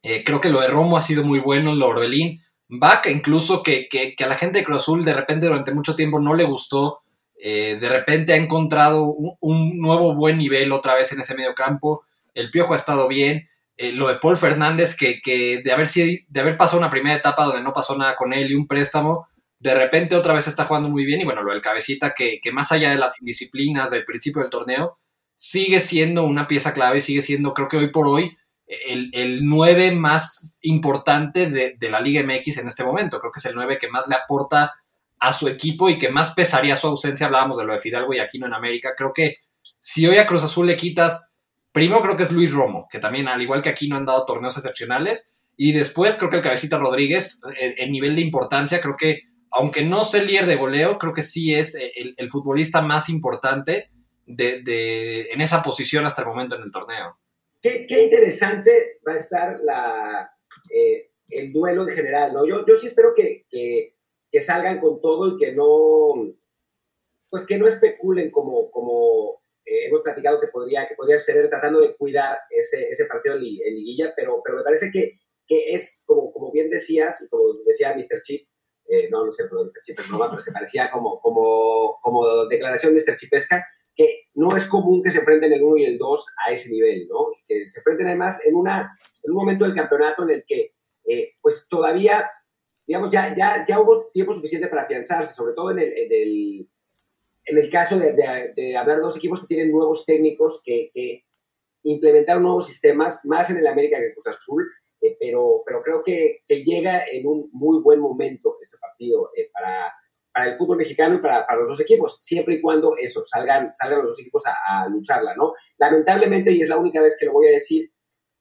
Eh, creo que lo de Romo ha sido muy bueno, lo de Orbelín. Vaca, incluso que, a la gente de Cruz Azul de repente durante mucho tiempo no le gustó. Eh, de repente ha encontrado un, un, nuevo buen nivel otra vez en ese medio campo. El Piojo ha estado bien. Eh, lo de Paul Fernández, que, de, haber, de haber pasado una primera etapa donde no pasó nada con él y un préstamo, de repente otra vez está jugando muy bien. Y bueno, lo del cabecita, que, más allá de las indisciplinas del principio del torneo, sigue siendo una pieza clave, sigue siendo, creo que hoy por hoy, el, el 9 más importante de, de, la Liga MX en este momento. Creo que es el 9 que más le aporta a su equipo y que más pesaría su ausencia. Hablábamos de lo de Fidalgo y Aquino en América. Creo que si hoy a Cruz Azul le quitas Primero creo que es Luis Romo, que también, al igual que aquí, no han dado torneos excepcionales. Y después creo que el Cabecita Rodríguez, el, nivel de importancia, creo que, aunque no sea líder de goleo, creo que sí es el, futbolista más importante de, en esa posición hasta el momento en el torneo. Qué, interesante va a estar la, eh, el duelo en general, ¿no? Yo, yo sí espero que, que, que, salgan con todo y que no, pues que no especulen como, como eh, hemos platicado que podría, que podría ser tratando de cuidar ese, ese partido en, liguilla, pero, pero me parece que, que es, como, como bien decías, y como decía Mr. Chip, eh, no, no sé, Mr. Chip, no, pero es que parecía como, como, como declaración Mr. Chipesca, que no es común que se enfrenten el 1 y el 2 a ese nivel, ¿no? Que se enfrenten además en, una, en un momento del campeonato en el que, eh, pues todavía, digamos, ya, ya, ya hubo tiempo suficiente para afianzarse, sobre todo en el, en el, en el caso de, de, de dos equipos que tienen nuevos técnicos que, que implementaron nuevos sistemas, más en el América que en Cruz Azul, eh, pero, pero creo que, que, llega en un muy buen momento este partido eh, para para el fútbol mexicano y para, para, los dos equipos, siempre y cuando eso, salgan, salgan los dos equipos a, lucharla, ¿no? Lamentablemente, y es la única vez que lo voy a decir,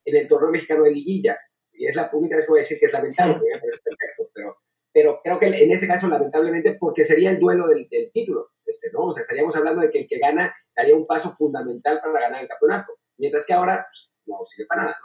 en el torneo mexicano de liguilla, y es la única vez que voy a decir que es lamentable, es perfecto, pero, pero creo que en ese caso, lamentablemente, porque sería el duelo del, del título, este, ¿no? O sea, estaríamos hablando de que el que gana daría un paso fundamental para ganar el campeonato, mientras que ahora pues, no sirve para nada.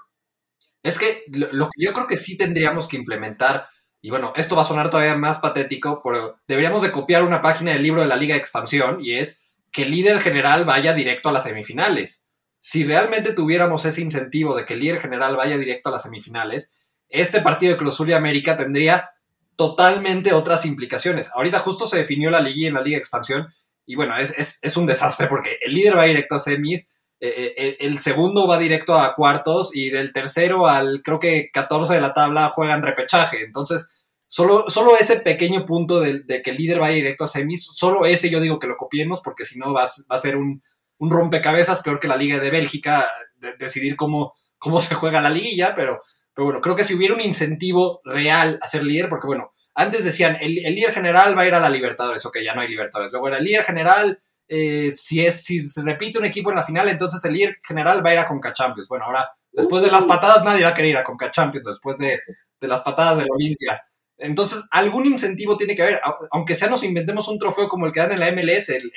Es que lo que yo creo que sí tendríamos que implementar y bueno, esto va a sonar todavía más patético, pero deberíamos de copiar una página del libro de la Liga de Expansión y es que el líder general vaya directo a las semifinales. Si realmente tuviéramos ese incentivo de que el líder general vaya directo a las semifinales, este partido de Cruz Azul y América tendría totalmente otras implicaciones. Ahorita justo se definió la Liga en la Liga de Expansión y bueno, es, es un desastre porque el líder va directo a semis, eh, eh, el segundo va directo a cuartos y del tercero al creo que 14 de la tabla juegan repechaje. Entonces, solo, solo ese pequeño punto de, que el líder vaya directo a semis, solo ese yo digo que lo copiemos porque si no va, va, a ser un, rompecabezas peor que la Liga de Bélgica, decidir cómo, cómo se juega la liguilla, pero, pero bueno, creo que si hubiera un incentivo real a ser líder, porque bueno, antes decían, el, el líder general va a ir a la Libertadores, ok, ya no hay Libertadores, luego era el líder general eh, si, es, si se repite un equipo en la final, entonces el líder general va a ir a Conca Champions. Bueno, ahora, después de las patadas, nadie va a querer ir a Conca Champions, después de, las patadas de la Olimpia. Entonces, algún incentivo tiene que haber, aunque sea nos inventemos un trofeo como el que dan en la MLS, el,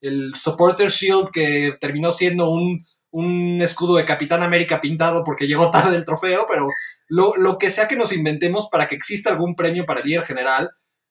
el, Supporter Shield, que terminó siendo un, escudo de Capitán América pintado porque llegó tarde el trofeo, pero lo, lo, que sea que nos inventemos para que exista algún premio para el líder general.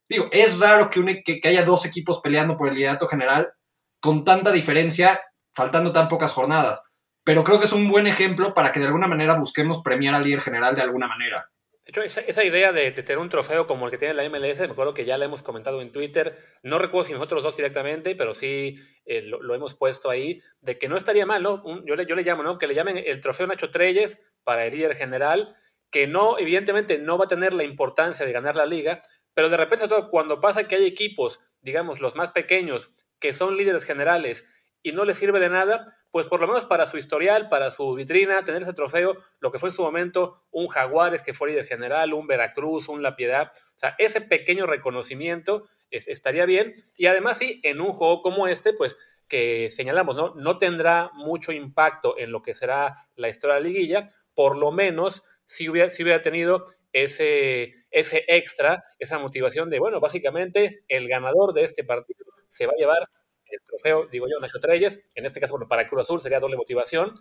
Digo, es raro que, que, que haya dos equipos peleando por el liderato general, con tanta diferencia, faltando tan pocas jornadas. Pero creo que es un buen ejemplo para que de alguna manera busquemos premiar al líder general de alguna manera. De hecho, esa, idea de, tener un trofeo como el que tiene la MLS, me acuerdo que ya la hemos comentado en Twitter, no recuerdo si nosotros dos directamente, pero sí eh, lo, hemos puesto ahí, de que no estaría mal, ¿no? yo, le, yo le llamo, ¿no? Que le llamen el trofeo Nacho Treyes para el líder general, que no, evidentemente no va a tener la importancia de ganar la liga, pero de repente, cuando pasa que hay equipos, digamos, los más pequeños, que son líderes generales y no les sirve de nada, pues por lo menos para su historial, para su vitrina, tener ese trofeo, lo que fue en su momento un Jaguares que fue líder general, un Veracruz, un La Piedad, o sea, ese pequeño reconocimiento estaría bien y además sí, en un juego como este, pues que señalamos, ¿no? No tendrá mucho impacto en lo que será la historia de la liguilla, por lo menos si hubiera, si hubiera tenido ese, ese extra, esa motivación de, bueno, básicamente el ganador de este partido se va a llevar el trofeo, digo yo, Nacho Treyes. En este caso, bueno, para Cruz Azul sería doble motivación.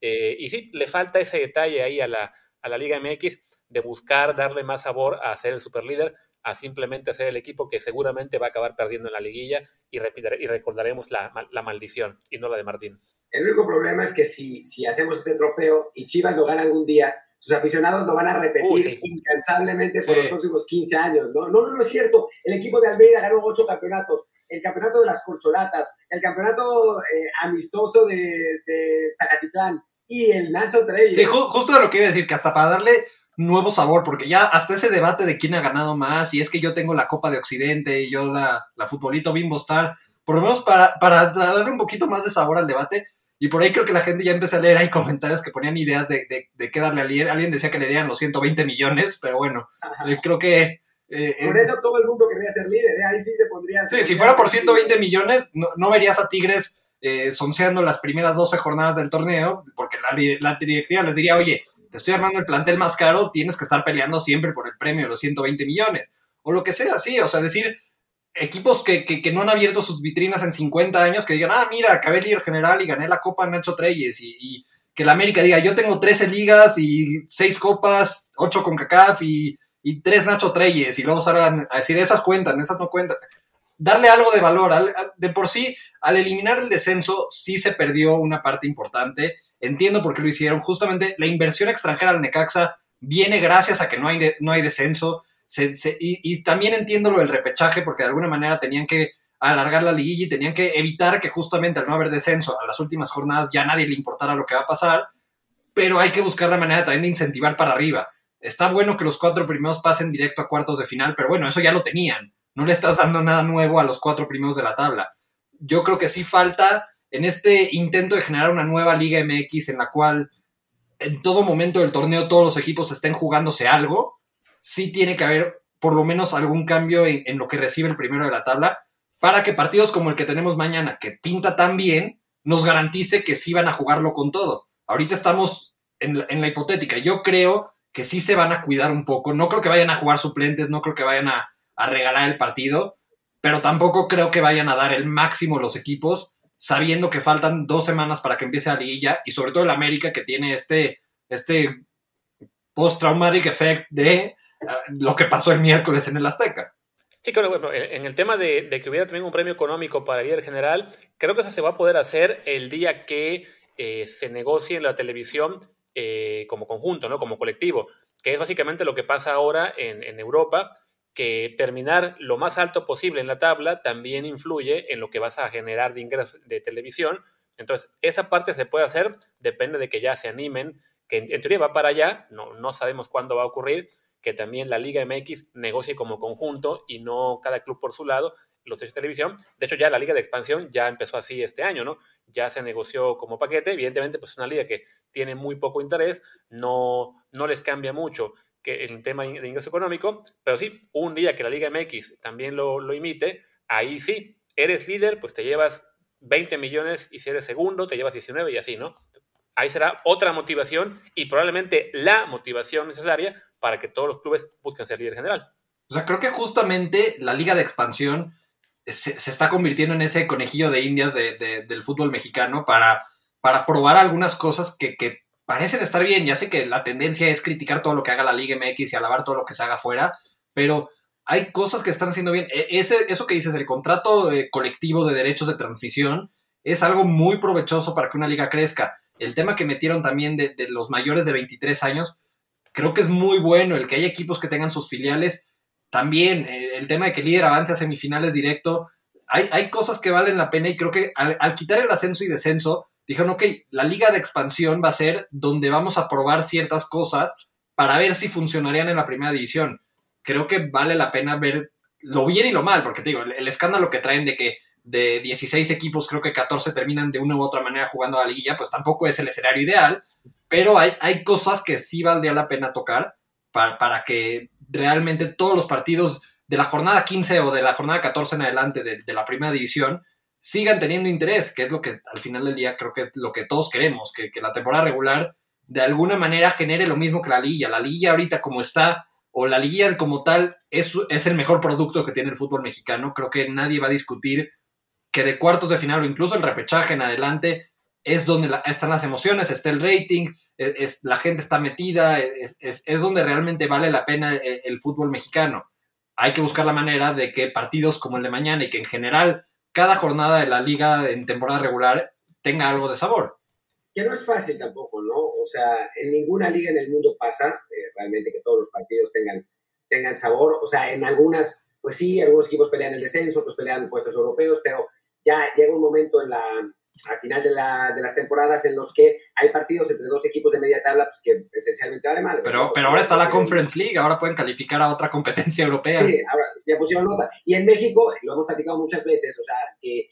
Eh, y sí, le falta ese detalle ahí a la, a la Liga MX de buscar darle más sabor a ser el superlíder, a simplemente ser el equipo que seguramente va a acabar perdiendo en la liguilla y, y recordaremos la, la, maldición y no la de Martín. El único problema es que si, si hacemos ese trofeo y Chivas lo gana algún día, sus aficionados lo van a repetir incansablemente por los próximos 15 años. ¿no? ¿no? No, no, es cierto. El equipo de Almeida ganó ocho campeonatos el campeonato de las corcholatas, el campeonato eh, amistoso de, de, Zacatitlán y el Nacho Treyes. Sí, justo de lo que iba a decir, que hasta para darle nuevo sabor, porque ya hasta ese debate de quién ha ganado más, y es que yo tengo la Copa de Occidente y yo la, la futbolito Bimbo Star, por lo menos para, para darle un poquito más de sabor al debate, y por ahí creo que la gente ya empezó a leer ahí comentarios que ponían ideas de, de, de qué darle a alguien. Alguien decía que le dieran los 120 millones, pero bueno, eh, creo que eh, por eso todo el mundo quería ser líder, ¿eh? ahí sí se pondría. Sí, si fuera por 120 millones, no, verías a Tigres eh, sonceando las primeras 12 jornadas del torneo, porque la, directiva les diría, oye, te estoy armando el plantel más caro, tienes que estar peleando siempre por el premio de los 120 millones. O lo que sea, sí, o sea, decir, equipos que, que, no han abierto sus vitrinas en 50 años, que digan, ah, mira, acabé líder general y gané la Copa Nacho Treyes, y, y que la América diga, yo tengo 13 ligas y 6 copas, 8 con CACAF y y tres Nacho Treyes y luego salgan a decir esas cuentan, esas no cuentan. Darle algo de valor. de por sí, al eliminar el descenso, sí se perdió una parte importante. Entiendo por qué lo hicieron. Justamente la inversión extranjera al Necaxa viene gracias a que no hay, no hay descenso. y, también entiendo lo del repechaje, porque de alguna manera tenían que alargar la liguilla y tenían que evitar que justamente al no haber descenso a las últimas jornadas ya nadie le importara lo que va a pasar, pero hay que buscar la manera también de incentivar para arriba. Está bueno que los cuatro primeros pasen directo a cuartos de final, pero bueno, eso ya lo tenían. No le estás dando nada nuevo a los cuatro primeros de la tabla. Yo creo que sí falta en este intento de generar una nueva Liga MX en la cual en todo momento del torneo todos los equipos estén jugándose algo, sí tiene que haber por lo menos algún cambio en, lo que recibe el primero de la tabla para que partidos como el que tenemos mañana, que pinta tan bien, nos garantice que sí van a jugarlo con todo. Ahorita estamos en la, hipotética. Yo creo que sí se van a cuidar un poco. No creo que vayan a jugar suplentes, no creo que vayan a, regalar el partido, pero tampoco creo que vayan a dar el máximo los equipos sabiendo que faltan dos semanas para que empiece la liguilla y sobre todo el América que tiene este, este post-traumatic effect de ah, lo que pasó el miércoles en el Azteca. Sí, claro, en el tema de, que hubiera también un premio económico para el general, creo que eso se va a poder hacer el día que eh, se negocie en la televisión eh, como conjunto, ¿no? como colectivo, que es básicamente lo que pasa ahora en, Europa, que terminar lo más alto posible en la tabla también influye en lo que vas a generar de ingresos de televisión. Entonces, esa parte se puede hacer, depende de que ya se animen, que en, teoría va para allá, no, no sabemos cuándo va a ocurrir, que también la Liga MX negocie como conjunto y no cada club por su lado los de televisión. De hecho, ya la Liga de Expansión ya empezó así este año, ¿no? Ya se negoció como paquete. Evidentemente, pues es una liga que tiene muy poco interés, no, no les cambia mucho que el tema de ingreso económico, pero sí, un día que la Liga MX también lo, lo imite, ahí sí, eres líder, pues te llevas 20 millones y si eres segundo, te llevas 19 y así, ¿no? Ahí será otra motivación y probablemente la motivación necesaria para que todos los clubes busquen ser líder general. O sea, creo que justamente la liga de expansión se, está convirtiendo en ese conejillo de indias del fútbol mexicano para, para probar algunas cosas que, que parecen estar bien. Ya sé que la tendencia es criticar todo lo que haga la Liga MX y alabar todo lo que se haga fuera, pero hay cosas que están haciendo bien. E, ese, eso que dices, el contrato eh, colectivo de derechos de transmisión, es algo muy provechoso para que una liga crezca. El tema que metieron también de, los mayores de 23 años, creo que es muy bueno. El que haya equipos que tengan sus filiales, también. Eh, el tema de que el líder avance a semifinales directo, hay, hay cosas que valen la pena y creo que al quitar el ascenso y descenso, dijeron, ok, la liga de expansión va a ser donde vamos a probar ciertas cosas para ver si funcionarían en la primera división. Creo que vale la pena ver lo bien y lo mal, porque te digo, el, escándalo que traen de que de 16 equipos, creo que 14 terminan de una u otra manera jugando a la liguilla, pues tampoco es el escenario ideal, pero hay, hay cosas que sí valdría la pena tocar para, para, que realmente todos los partidos de la jornada 15 o de la jornada 14 en adelante de, de la primera división sigan teniendo interés, que es lo que al final del día creo que es lo que todos queremos, que, la temporada regular de alguna manera genere lo mismo que la liga. La liga ahorita como está, o la liga como tal, es, es el mejor producto que tiene el fútbol mexicano. Creo que nadie va a discutir que de cuartos de final o incluso el repechaje en adelante es donde están las emociones, está el rating, es, la gente está metida, es, es, donde realmente vale la pena el, el, fútbol mexicano. Hay que buscar la manera de que partidos como el de mañana y que en general cada jornada de la liga en temporada regular tenga algo de sabor. Que no es fácil tampoco, ¿no? O sea, en ninguna liga en el mundo pasa eh, realmente que todos los partidos tengan, tengan sabor. O sea, en algunas, pues sí, algunos equipos pelean el descenso, otros pelean puestos europeos, pero ya llega un momento en la, al final de, la, de, las temporadas en los que hay partidos entre dos equipos de media tabla pues, que esencialmente vale madre. Pero, pero ahora está la Conference League, ahora pueden calificar a otra competencia europea. Sí, ahora ya pusieron nota. Y en México, lo hemos platicado muchas veces, o sea, que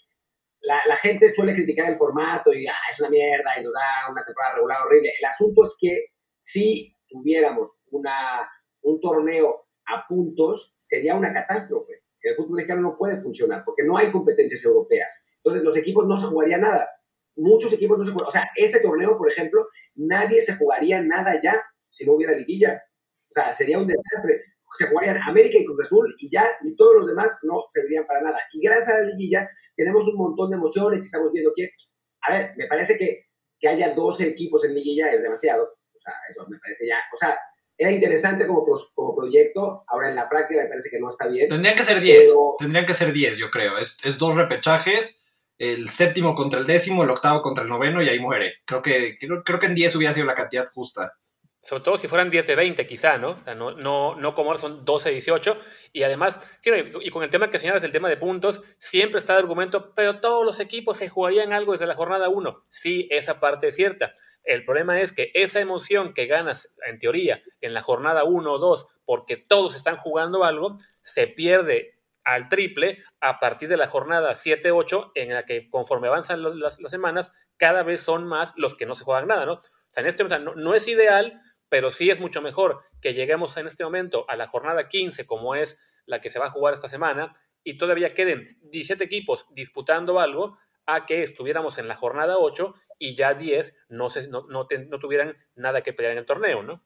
la, la gente suele criticar el formato y ah, es una mierda y nos da una temporada regular horrible. El asunto es que si tuviéramos una, un torneo a puntos, sería una catástrofe. El fútbol mexicano no puede funcionar porque no hay competencias europeas entonces, los equipos no se jugarían nada. Muchos equipos no se jugarían. O sea, este torneo, por ejemplo, nadie se jugaría nada ya si no hubiera liguilla. O sea, sería un desastre. Se jugarían América y Cruz Azul y ya, y todos los demás no servirían para nada. Y gracias a la liguilla tenemos un montón de emociones y estamos viendo que, a ver, me parece que, que haya 12 equipos en liguilla es demasiado. O sea, eso me parece ya, o sea, era interesante como, como proyecto, ahora en la práctica me parece que no está bien. Tendrían que ser 10, tendrían que ser 10, yo creo. Es, es dos repechajes el séptimo contra el décimo, el octavo contra el noveno y ahí muere. Creo que, creo, que en 10 hubiera sido la cantidad justa. sobre todo si fueran 10 de 20 quizá, ¿no? O sea, no, no, como ahora son 12 de 18. Y además, y con el tema que señalas del tema de puntos, siempre está el argumento, pero todos los equipos se jugarían algo desde la jornada 1. Sí, esa parte es cierta. El problema es que esa emoción que ganas, en teoría, en la jornada 1 o 2, porque todos están jugando algo, se pierde al triple a partir de la jornada 7-8, en la que conforme avanzan las, semanas, cada vez son más los que no se juegan nada, ¿no? O sea, en este momento no es ideal, pero sí es mucho mejor que lleguemos en este momento a la jornada 15, como es la que se va a jugar esta semana, y todavía queden 17 equipos disputando algo, a que estuviéramos en la jornada 8 y ya 10 no, se, no, no, tuvieran nada que pelear en el torneo, ¿no?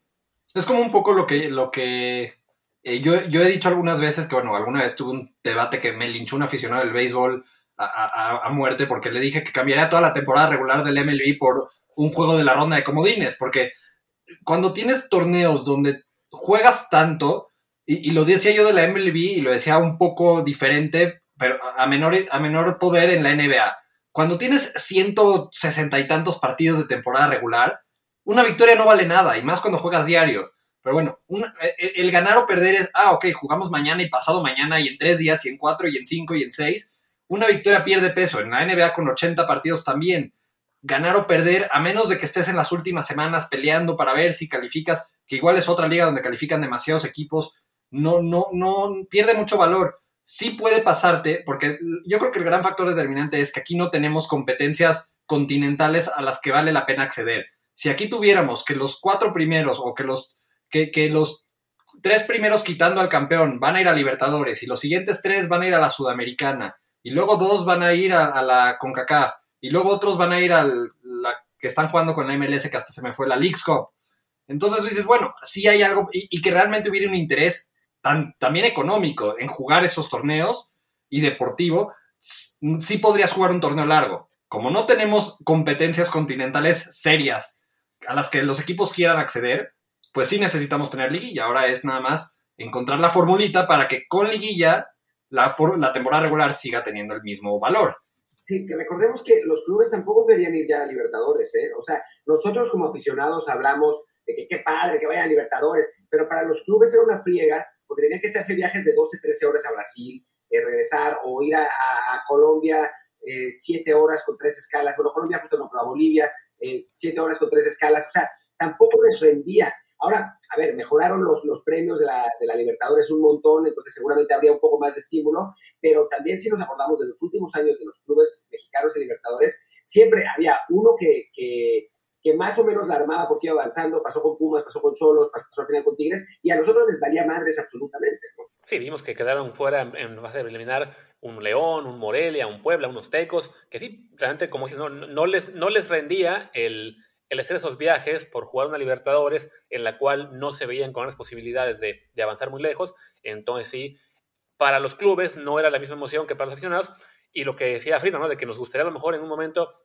Es como un poco lo que, lo que eh, yo, yo, he dicho algunas veces que, bueno, alguna vez tuve un debate que me linchó un aficionado del béisbol a, a, a, muerte porque le dije que cambiaría toda la temporada regular del MLB por un juego de la ronda de comodines, porque cuando tienes torneos donde juegas tanto, y, lo decía yo de la MLB y lo decía un poco diferente, pero a menor, a menor poder en la NBA. Cuando tienes 160 y tantos partidos de temporada regular, una victoria no vale nada, y más cuando juegas diario. Pero bueno, e, e, el, ganar o perder es, ah, ok, jugamos mañana y pasado mañana, y en tres días, y en cuatro, y en cinco, y en seis. Una victoria pierde peso. En la NBA con 80 partidos también ganar o perder, a menos de que estés en las últimas semanas peleando para ver si calificas, que igual es otra liga donde califican demasiados equipos, no, no, no pierde mucho valor. Sí puede pasarte, porque yo creo que el gran factor determinante es que aquí no tenemos competencias continentales a las que vale la pena acceder. Si aquí tuviéramos que los cuatro primeros o que los, que, los tres primeros quitando al campeón van a ir a Libertadores y los siguientes tres van a ir a la Sudamericana y luego dos van a ir a, a la CONCACAF y luego otros van a ir al la que están jugando con la MLS, que hasta se me fue la Leagues Cup. Entonces dices, bueno, sí hay algo, y, que realmente hubiera un interés tan, también económico en jugar esos torneos y deportivo, sí podrías jugar un torneo largo. Como no tenemos competencias continentales serias a las que los equipos quieran acceder, pues sí necesitamos tener liguilla. Ahora es nada más encontrar la formulita para que con liguilla la, la temporada regular siga teniendo el mismo valor. Sí, que recordemos que los clubes tampoco querían ir ya a Libertadores, ¿eh? O sea, nosotros como aficionados hablamos de que qué padre que vayan a Libertadores, pero para los clubes era una friega, porque tenían que hacer viajes de 12, 13 horas a Brasil, eh, regresar, o ir a, Colombia, eh, 7 horas con tres escalas, bueno, Colombia justo no, pero a Bolivia, eh, 7 horas con tres escalas, o sea, tampoco les rendía. Ahora, a ver, mejoraron los, los premios de la, de la, Libertadores un montón, entonces seguramente habría un poco más de estímulo, pero también si nos acordamos de los últimos años de los clubes mexicanos de Libertadores, siempre había uno que, que, que, más o menos la armaba porque iba avanzando, pasó con Pumas, pasó con Cholos, pasó al final con Tigres, y a nosotros les valía madres absolutamente. Sí, vimos que quedaron fuera en base de eliminar un León, un Morelia, un Puebla, unos Tecos, que sí, realmente, como dices, no, no, les, no les rendía el el hacer esos viajes por jugar una Libertadores en la cual no se veían con las posibilidades de, avanzar muy lejos. Entonces sí, para los clubes no era la misma emoción que para los aficionados. Y lo que decía Frida, ¿no? De que nos gustaría a lo mejor en un momento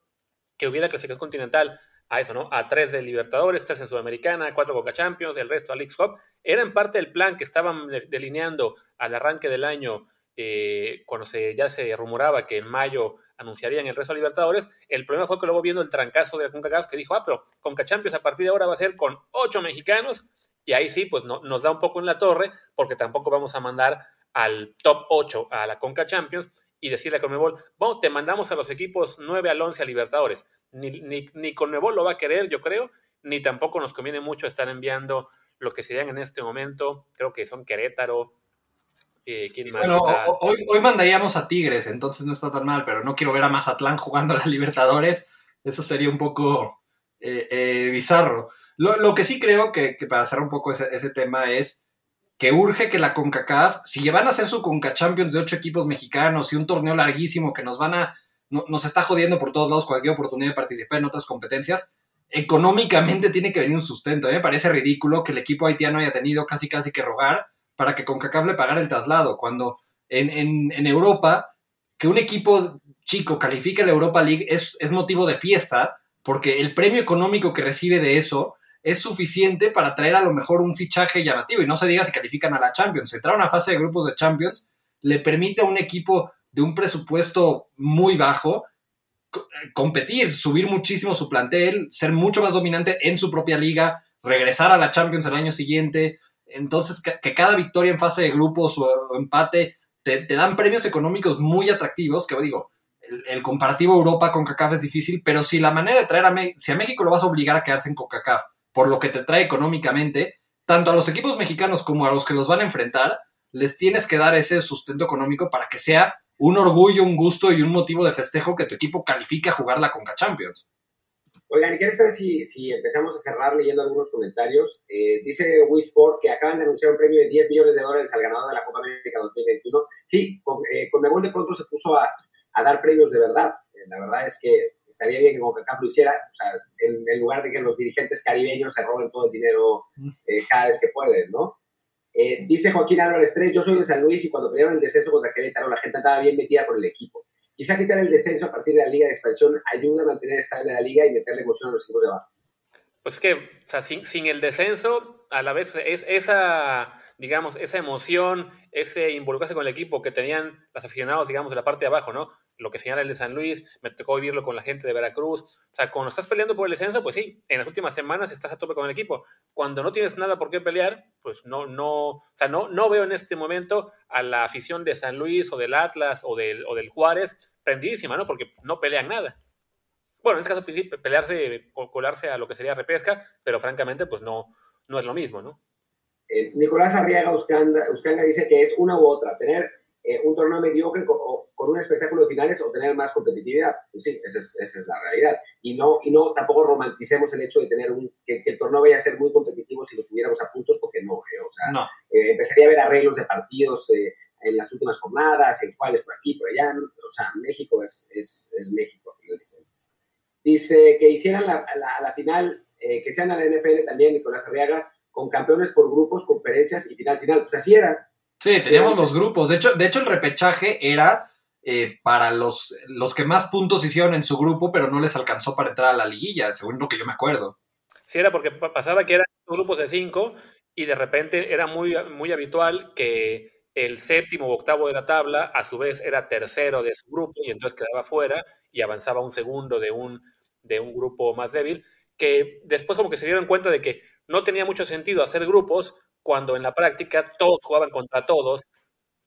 que hubiera clasificación continental a eso, ¿no? A tres de Libertadores, tres en Sudamericana, cuatro Coca Champions, el resto a League Cup. Era en parte el plan que estaban delineando al arranque del año, eh, cuando se, ya se rumoraba que en mayo anunciarían el resto de Libertadores. El problema fue que luego viendo el trancazo de la CONCACAF que dijo, ah, pero CONCACHAMPIONS a partir de ahora va a ser con ocho mexicanos y ahí sí, pues no, nos da un poco en la torre porque tampoco vamos a mandar al top 8 a la Conca Champions y decirle a Conmebol, bueno, te mandamos a los equipos 9 al 11 a Libertadores. Ni, ni, ni Conmebol lo va a querer, yo creo, ni tampoco nos conviene mucho estar enviando lo que serían en este momento, creo que son Querétaro, eh, bueno, hoy, mandaríamos a Tigres, entonces no está tan mal, pero no quiero ver a Mazatlán jugando a la Libertadores. Eso sería un poco eh, eh, bizarro. Lo, que sí creo que, para hacer un poco ese, tema es que urge que la CONCACAF, si van a hacer su CONCA Champions de ocho equipos mexicanos y un torneo larguísimo que nos van a, nos está jodiendo por todos lados cualquier oportunidad de participar en otras competencias, económicamente tiene que venir un sustento. A mí me parece ridículo que el equipo haitiano haya tenido casi casi que rogar para que CONCACAF le pagara el traslado, cuando en, Europa, que un equipo chico califique la Europa League es, es motivo de fiesta, porque el premio económico que recibe de eso es suficiente para traer a lo mejor un fichaje llamativo. Y no se diga si califican a la Champions. Entrar a una fase de grupos de Champions le permite a un equipo de un presupuesto muy bajo competir, subir muchísimo su plantel, ser mucho más dominante en su propia liga, regresar a la Champions el año siguiente. Entonces, que, cada victoria en fase de grupos o, empate te, dan premios económicos muy atractivos, que digo, el, comparativo Europa con CACAF es difícil, pero si la manera de traer a, si a México lo vas a obligar a quedarse en CONCACAF por lo que te trae económicamente, tanto a los equipos mexicanos como a los que los van a enfrentar, les tienes que dar ese sustento económico para que sea un orgullo, un gusto y un motivo de festejo que tu equipo califique a jugar la Conca Champions. Oigan, ¿qué les parece si, empezamos a cerrar leyendo algunos comentarios? Eh, dice Wisport que acaban de anunciar un premio de 10 millones de dólares al ganador de la Copa América 2021. Sí, con, eh, de pronto se puso a, a dar premios de verdad. Eh, la verdad es que estaría bien que CONCACAF lo hiciera, en, lugar de que los dirigentes caribeños se roben todo el dinero eh, cada vez que pueden, ¿no? Eh, dice Joaquín Álvarez 3, yo soy de San Luis y cuando pelearon el descenso contra Querétaro la gente estaba bien metida por el equipo. Quizá quitar el descenso a partir de la liga de expansión ayuda a mantener estable la liga y meterle emoción a los equipos de abajo. Pues es que, o sea, sin, sin, el descenso, a la vez es esa, digamos, esa emoción, ese involucrarse con el equipo que tenían los aficionados, digamos, de la parte de abajo, ¿no? Lo que señala el de San Luis, me tocó vivirlo con la gente de Veracruz. O sea, cuando estás peleando por el descenso, pues sí, en las últimas semanas estás a tope con el equipo. Cuando no tienes nada por qué pelear, pues no, no, o sea, no, no veo en este momento a la afición de San Luis o del Atlas o del, o del Juárez prendidísima, ¿no? Porque no pelean nada. Bueno, en este caso pelearse colarse a lo que sería repesca, pero francamente, pues no, no es lo mismo, ¿no? Eh, Nicolás Arriaga dice que es una u otra, tener eh, un torneo mediocre con, con, un espectáculo de finales o tener más competitividad. Pues sí, esa es, esa es, la realidad. Y no, y no tampoco romanticemos el hecho de tener un, que, el torneo vaya a ser muy competitivo si lo tuviéramos a puntos, porque no. Eh, o sea, eh, empezaría a haber arreglos de partidos en las últimas jornadas, en cuáles por aquí, por allá. O sea, México es, es, es México. Dice que hicieran la, la, la final, que sean a la NFL también, Nicolás Arriaga, con campeones por grupos, conferencias y final final. Pues así era Sí, teníamos los grupos. De hecho, de hecho el repechaje era eh, para los, los que más puntos hicieron en su grupo, pero no les alcanzó para entrar a la liguilla, según lo que yo me acuerdo. Sí, era porque pasaba que eran grupos de cinco y de repente era muy, muy habitual que el séptimo o octavo de la tabla a su vez era tercero de su grupo y entonces quedaba fuera y avanzaba un segundo de un, de un grupo más débil, que después como que se dieron cuenta de que no tenía mucho sentido hacer grupos cuando en la práctica todos jugaban contra todos,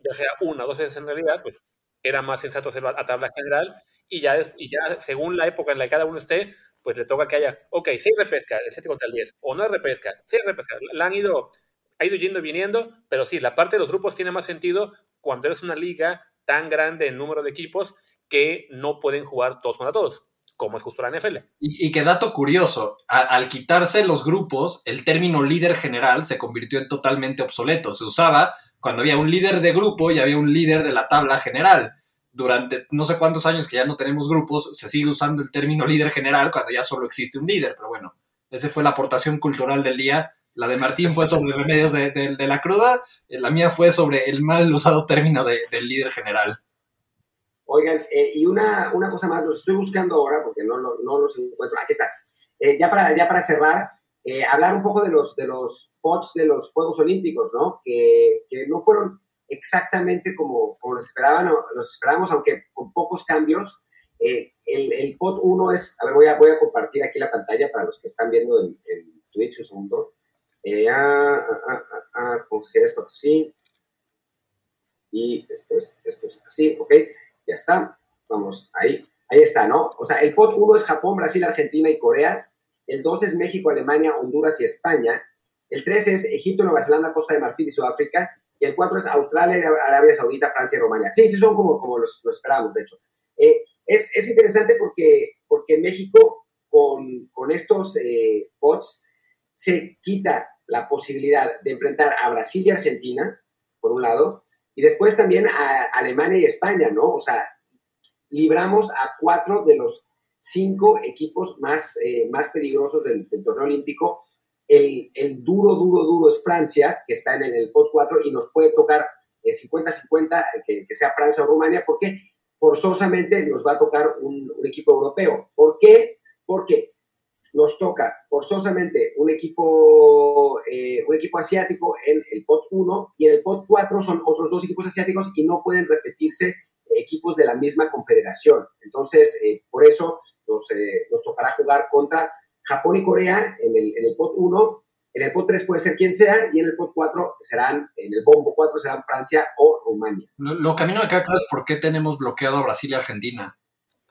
ya sea una o dos veces en realidad, pues era más sensato hacerlo a tabla general y ya, y ya según la época en la que cada uno esté, pues le toca que haya, ok, si repesca, el 7 contra el 10, o no es repesca, si repesca, la han ido, ha ido yendo y viniendo, pero sí, la parte de los grupos tiene más sentido cuando eres una liga tan grande en número de equipos que no pueden jugar todos contra todos como es justo la NFL. Y, y que dato curioso, al quitarse los grupos, el término líder general se convirtió en totalmente obsoleto. Se usaba cuando había un líder de grupo y había un líder de la tabla general. Durante no sé cuántos años que ya no tenemos grupos, se sigue usando el término líder general cuando ya solo existe un líder. Pero bueno, esa fue la aportación cultural del día. La de Martín fue sobre remedios de, de, la cruda, la mía fue sobre el mal usado término del líder general. Oigan, eh, y una, una, cosa más, los estoy buscando ahora porque no, no, los encuentro. Aquí está. Eh, ya, para, ya para cerrar, eh, hablar un poco de los, de los pots de los Juegos Olímpicos, ¿no? Que, que no fueron exactamente como, como los, esperaban, los esperábamos, aunque con pocos cambios. el, el pot 1 es, a ver, voy a, voy a compartir aquí la pantalla para los que están viendo en, Twitch un segundo. ah, ah, ah, ah, ah esto así. Y después esto es así, ¿ok? Ya está. Vamos, ahí. Ahí está, ¿no? O sea, el pot 1 es Japón, Brasil, Argentina y Corea. El 2 es México, Alemania, Honduras y España. El 3 es Egipto, Nueva Zelanda, Costa de Marfil y Sudáfrica. Y el 4 es Australia, Arabia Saudita, Francia y Rumania. Sí, sí, son como, como los, esperábamos, de hecho. Eh, es, es, interesante porque, porque México, con, con estos eh, pots, se quita la posibilidad de enfrentar a Brasil y Argentina, por un lado, y después también a Alemania y España, ¿no? O sea, libramos a cuatro de los cinco equipos más, eh, más peligrosos del, torneo olímpico. El, el, duro, duro, duro es Francia, que está en el pot 4 y nos puede tocar 50-50, eh, que, sea Francia o Rumania, porque forzosamente nos va a tocar un, un equipo europeo. ¿Por qué? Porque nos toca forzosamente un equipo, eh, un equipo asiático en el pot 1 y en el pot 4 son otros dos equipos asiáticos y no pueden repetirse equipos de la misma confederación. Entonces, eh, por eso nos, eh, nos, tocará jugar contra Japón y Corea en el, en el pot 1 En el pot 3 puede ser quien sea y en el pot 4 serán, en el bombo 4 serán Francia o Rumania. Lo, lo que a mí no me queda claro es por qué tenemos bloqueado a Brasil y Argentina.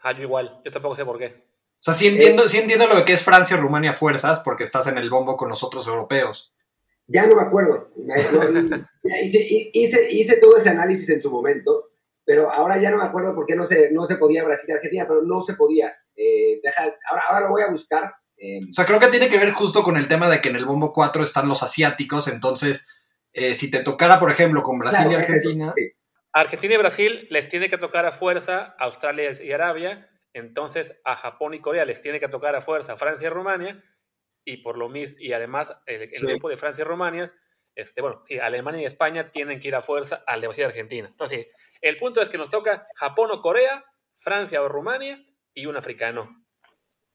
Ah, yo igual, yo tampoco sé por qué. O sea, sí entiendo, sí entiendo lo de que es Francia, Rumania, fuerzas, porque estás en el bombo con los otros europeos. Ya no me acuerdo. Me- no, ya hice, hice, hice todo ese análisis en su momento, pero ahora ya no me acuerdo por qué no se, no se podía Brasil y Argentina, pero no se podía. Eh, deja, ahora, ahora lo voy a buscar. eh, O sea, creo que tiene que ver justo con el tema de que en el bombo 4 están los asiáticos, entonces, eh, si te tocara, por ejemplo, con Brasil claro, y es eso, Argentina, sí. Argentina y Brasil les tiene que tocar a fuerza Australia y Arabia, entonces a Japón y Corea les tiene que tocar a fuerza Francia y Rumania, y por lo mismo, y además el, el Sí. grupo de Francia y Rumania, este, bueno, sí, Alemania y España tienen que ir a fuerza al de Argentina. Entonces, el punto es que nos toca Japón o Corea, Francia o Rumania y un africano.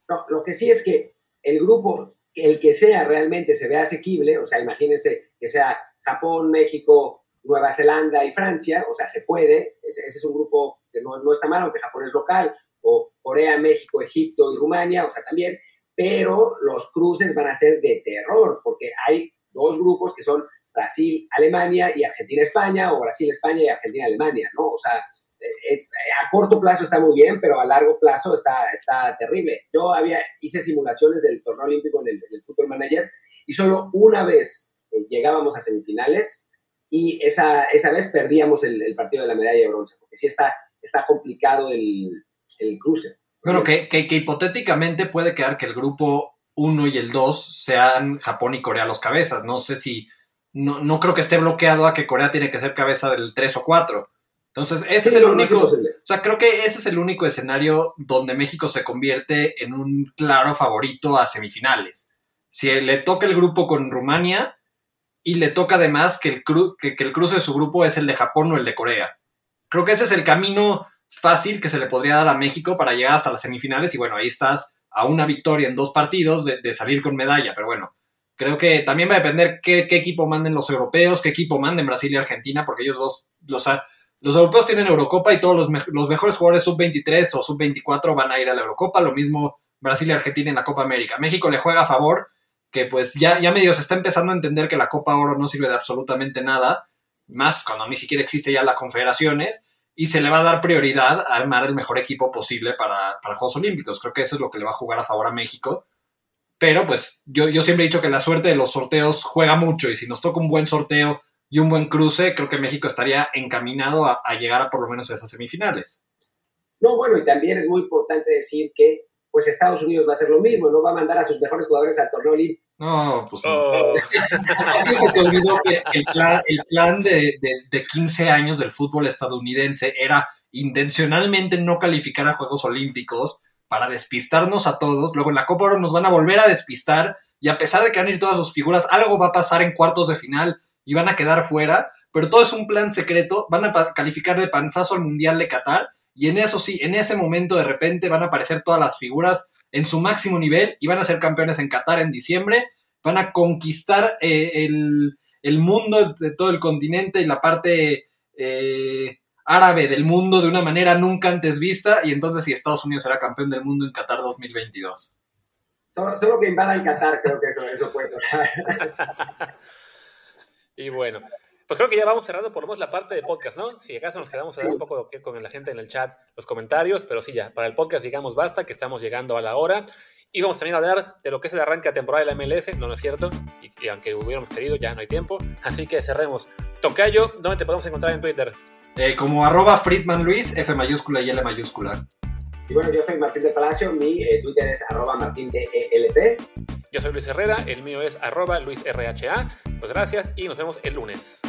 No, lo que sí es que el grupo, el que sea realmente se vea asequible, o sea, imagínense que sea Japón, México, Nueva Zelanda y Francia, o sea, se puede, ese, ese es un grupo que no, no está mal, aunque Japón es local, o Corea, México, Egipto y Rumania, o sea, también, pero los cruces van a ser de terror, porque hay dos grupos que son Brasil, Alemania y Argentina, España, o Brasil, España y Argentina, Alemania, ¿no? O sea, es- a corto plazo está muy bien, pero a largo plazo está, está terrible. Yo había, hice simulaciones del torneo olímpico en el, en Manager y solo una vez eh, llegábamos a semifinales y esa, esa vez perdíamos el, el partido de la medalla de bronce, porque sí está, está complicado el, el cruce. bueno, que, que, que hipotéticamente puede quedar que el grupo 1 y el 2 sean Japón y Corea los cabezas. No sé si, no, no creo que esté bloqueado a que Corea tiene que ser cabeza del 3 o 4. Entonces, ese Sí, es el es único. O sea, creo que ese es el único escenario donde México se convierte en un claro favorito a semifinales. Si le toca el grupo con Rumania y le toca además que el, cru- que, que el cruce de su grupo es el de Japón o el de Corea. Creo que ese es el camino fácil que se le podría dar a México para llegar hasta las semifinales y bueno, ahí estás a una victoria en dos partidos de, salir con medalla, pero bueno, creo que también va a depender qué, equipo manden los europeos, qué equipo manden Brasil y Argentina, porque ellos dos, los, los europeos tienen Eurocopa y todos los, los mejores jugadores sub-23 o sub-24 van a ir a la Eurocopa, lo mismo Brasil y Argentina en la Copa América. México le juega a favor, que pues ya, ya medio se está empezando a entender que la Copa Oro no sirve de absolutamente nada, más cuando ni siquiera existe ya la Confederaciones, y se le va a dar prioridad a armar el mejor equipo posible para, para Juegos Olímpicos. Creo que eso es lo que le va a jugar a favor a México. Pero pues yo, yo siempre he dicho que la suerte de los sorteos juega mucho y si nos toca un buen sorteo y un buen cruce, creo que México estaría encaminado a, a llegar a por lo menos a esas semifinales. No, bueno, y también es muy importante decir que pues Estados Unidos va a hacer lo mismo, no va a mandar a sus mejores jugadores al torneo olímpico. No, pues no. Oh, Es que se te olvidó que el plan, el plan de, de, de 15 años del fútbol estadounidense era intencionalmente no calificar a Juegos Olímpicos para despistarnos a todos. Luego en la Copa Oro nos van a volver a despistar y a pesar de que van a ir todas sus figuras, algo va a pasar en cuartos de final y van a quedar fuera. Pero todo es un plan secreto. Van a calificar de panzazo al Mundial de Qatar y en eso sí, en ese momento de repente van a aparecer todas las figuras en su máximo nivel y van a ser campeones en Qatar en diciembre. Van a conquistar eh, el, el mundo de todo el continente y la parte eh, árabe del mundo de una manera nunca antes vista. Y entonces, si Estados Unidos será campeón del mundo en Qatar 2022. Solo, solo que invadan Qatar, creo que eso, eso puede pasar. y bueno, pues creo que ya vamos cerrando por lo menos la parte de podcast, ¿no? Si acaso nos quedamos a dar un poco de- con la gente en el chat, los comentarios, pero sí, ya, para el podcast digamos basta, que estamos llegando a la hora. Y vamos también a hablar de lo que es el arranque de temporada de la MLS, no, no es cierto, y, y aunque hubiéramos querido, ya no hay tiempo. Así que cerremos. Tocayo, ¿dónde te podemos encontrar en Twitter? Eh, como arroba Friedman Luis, F mayúscula y L mayúscula. Y bueno, yo soy Martín de Palacio, mi eh, Twitter es arroba martín de ELP. Yo soy Luis Herrera, el mío es arroba luisrha. Pues gracias y nos vemos el lunes.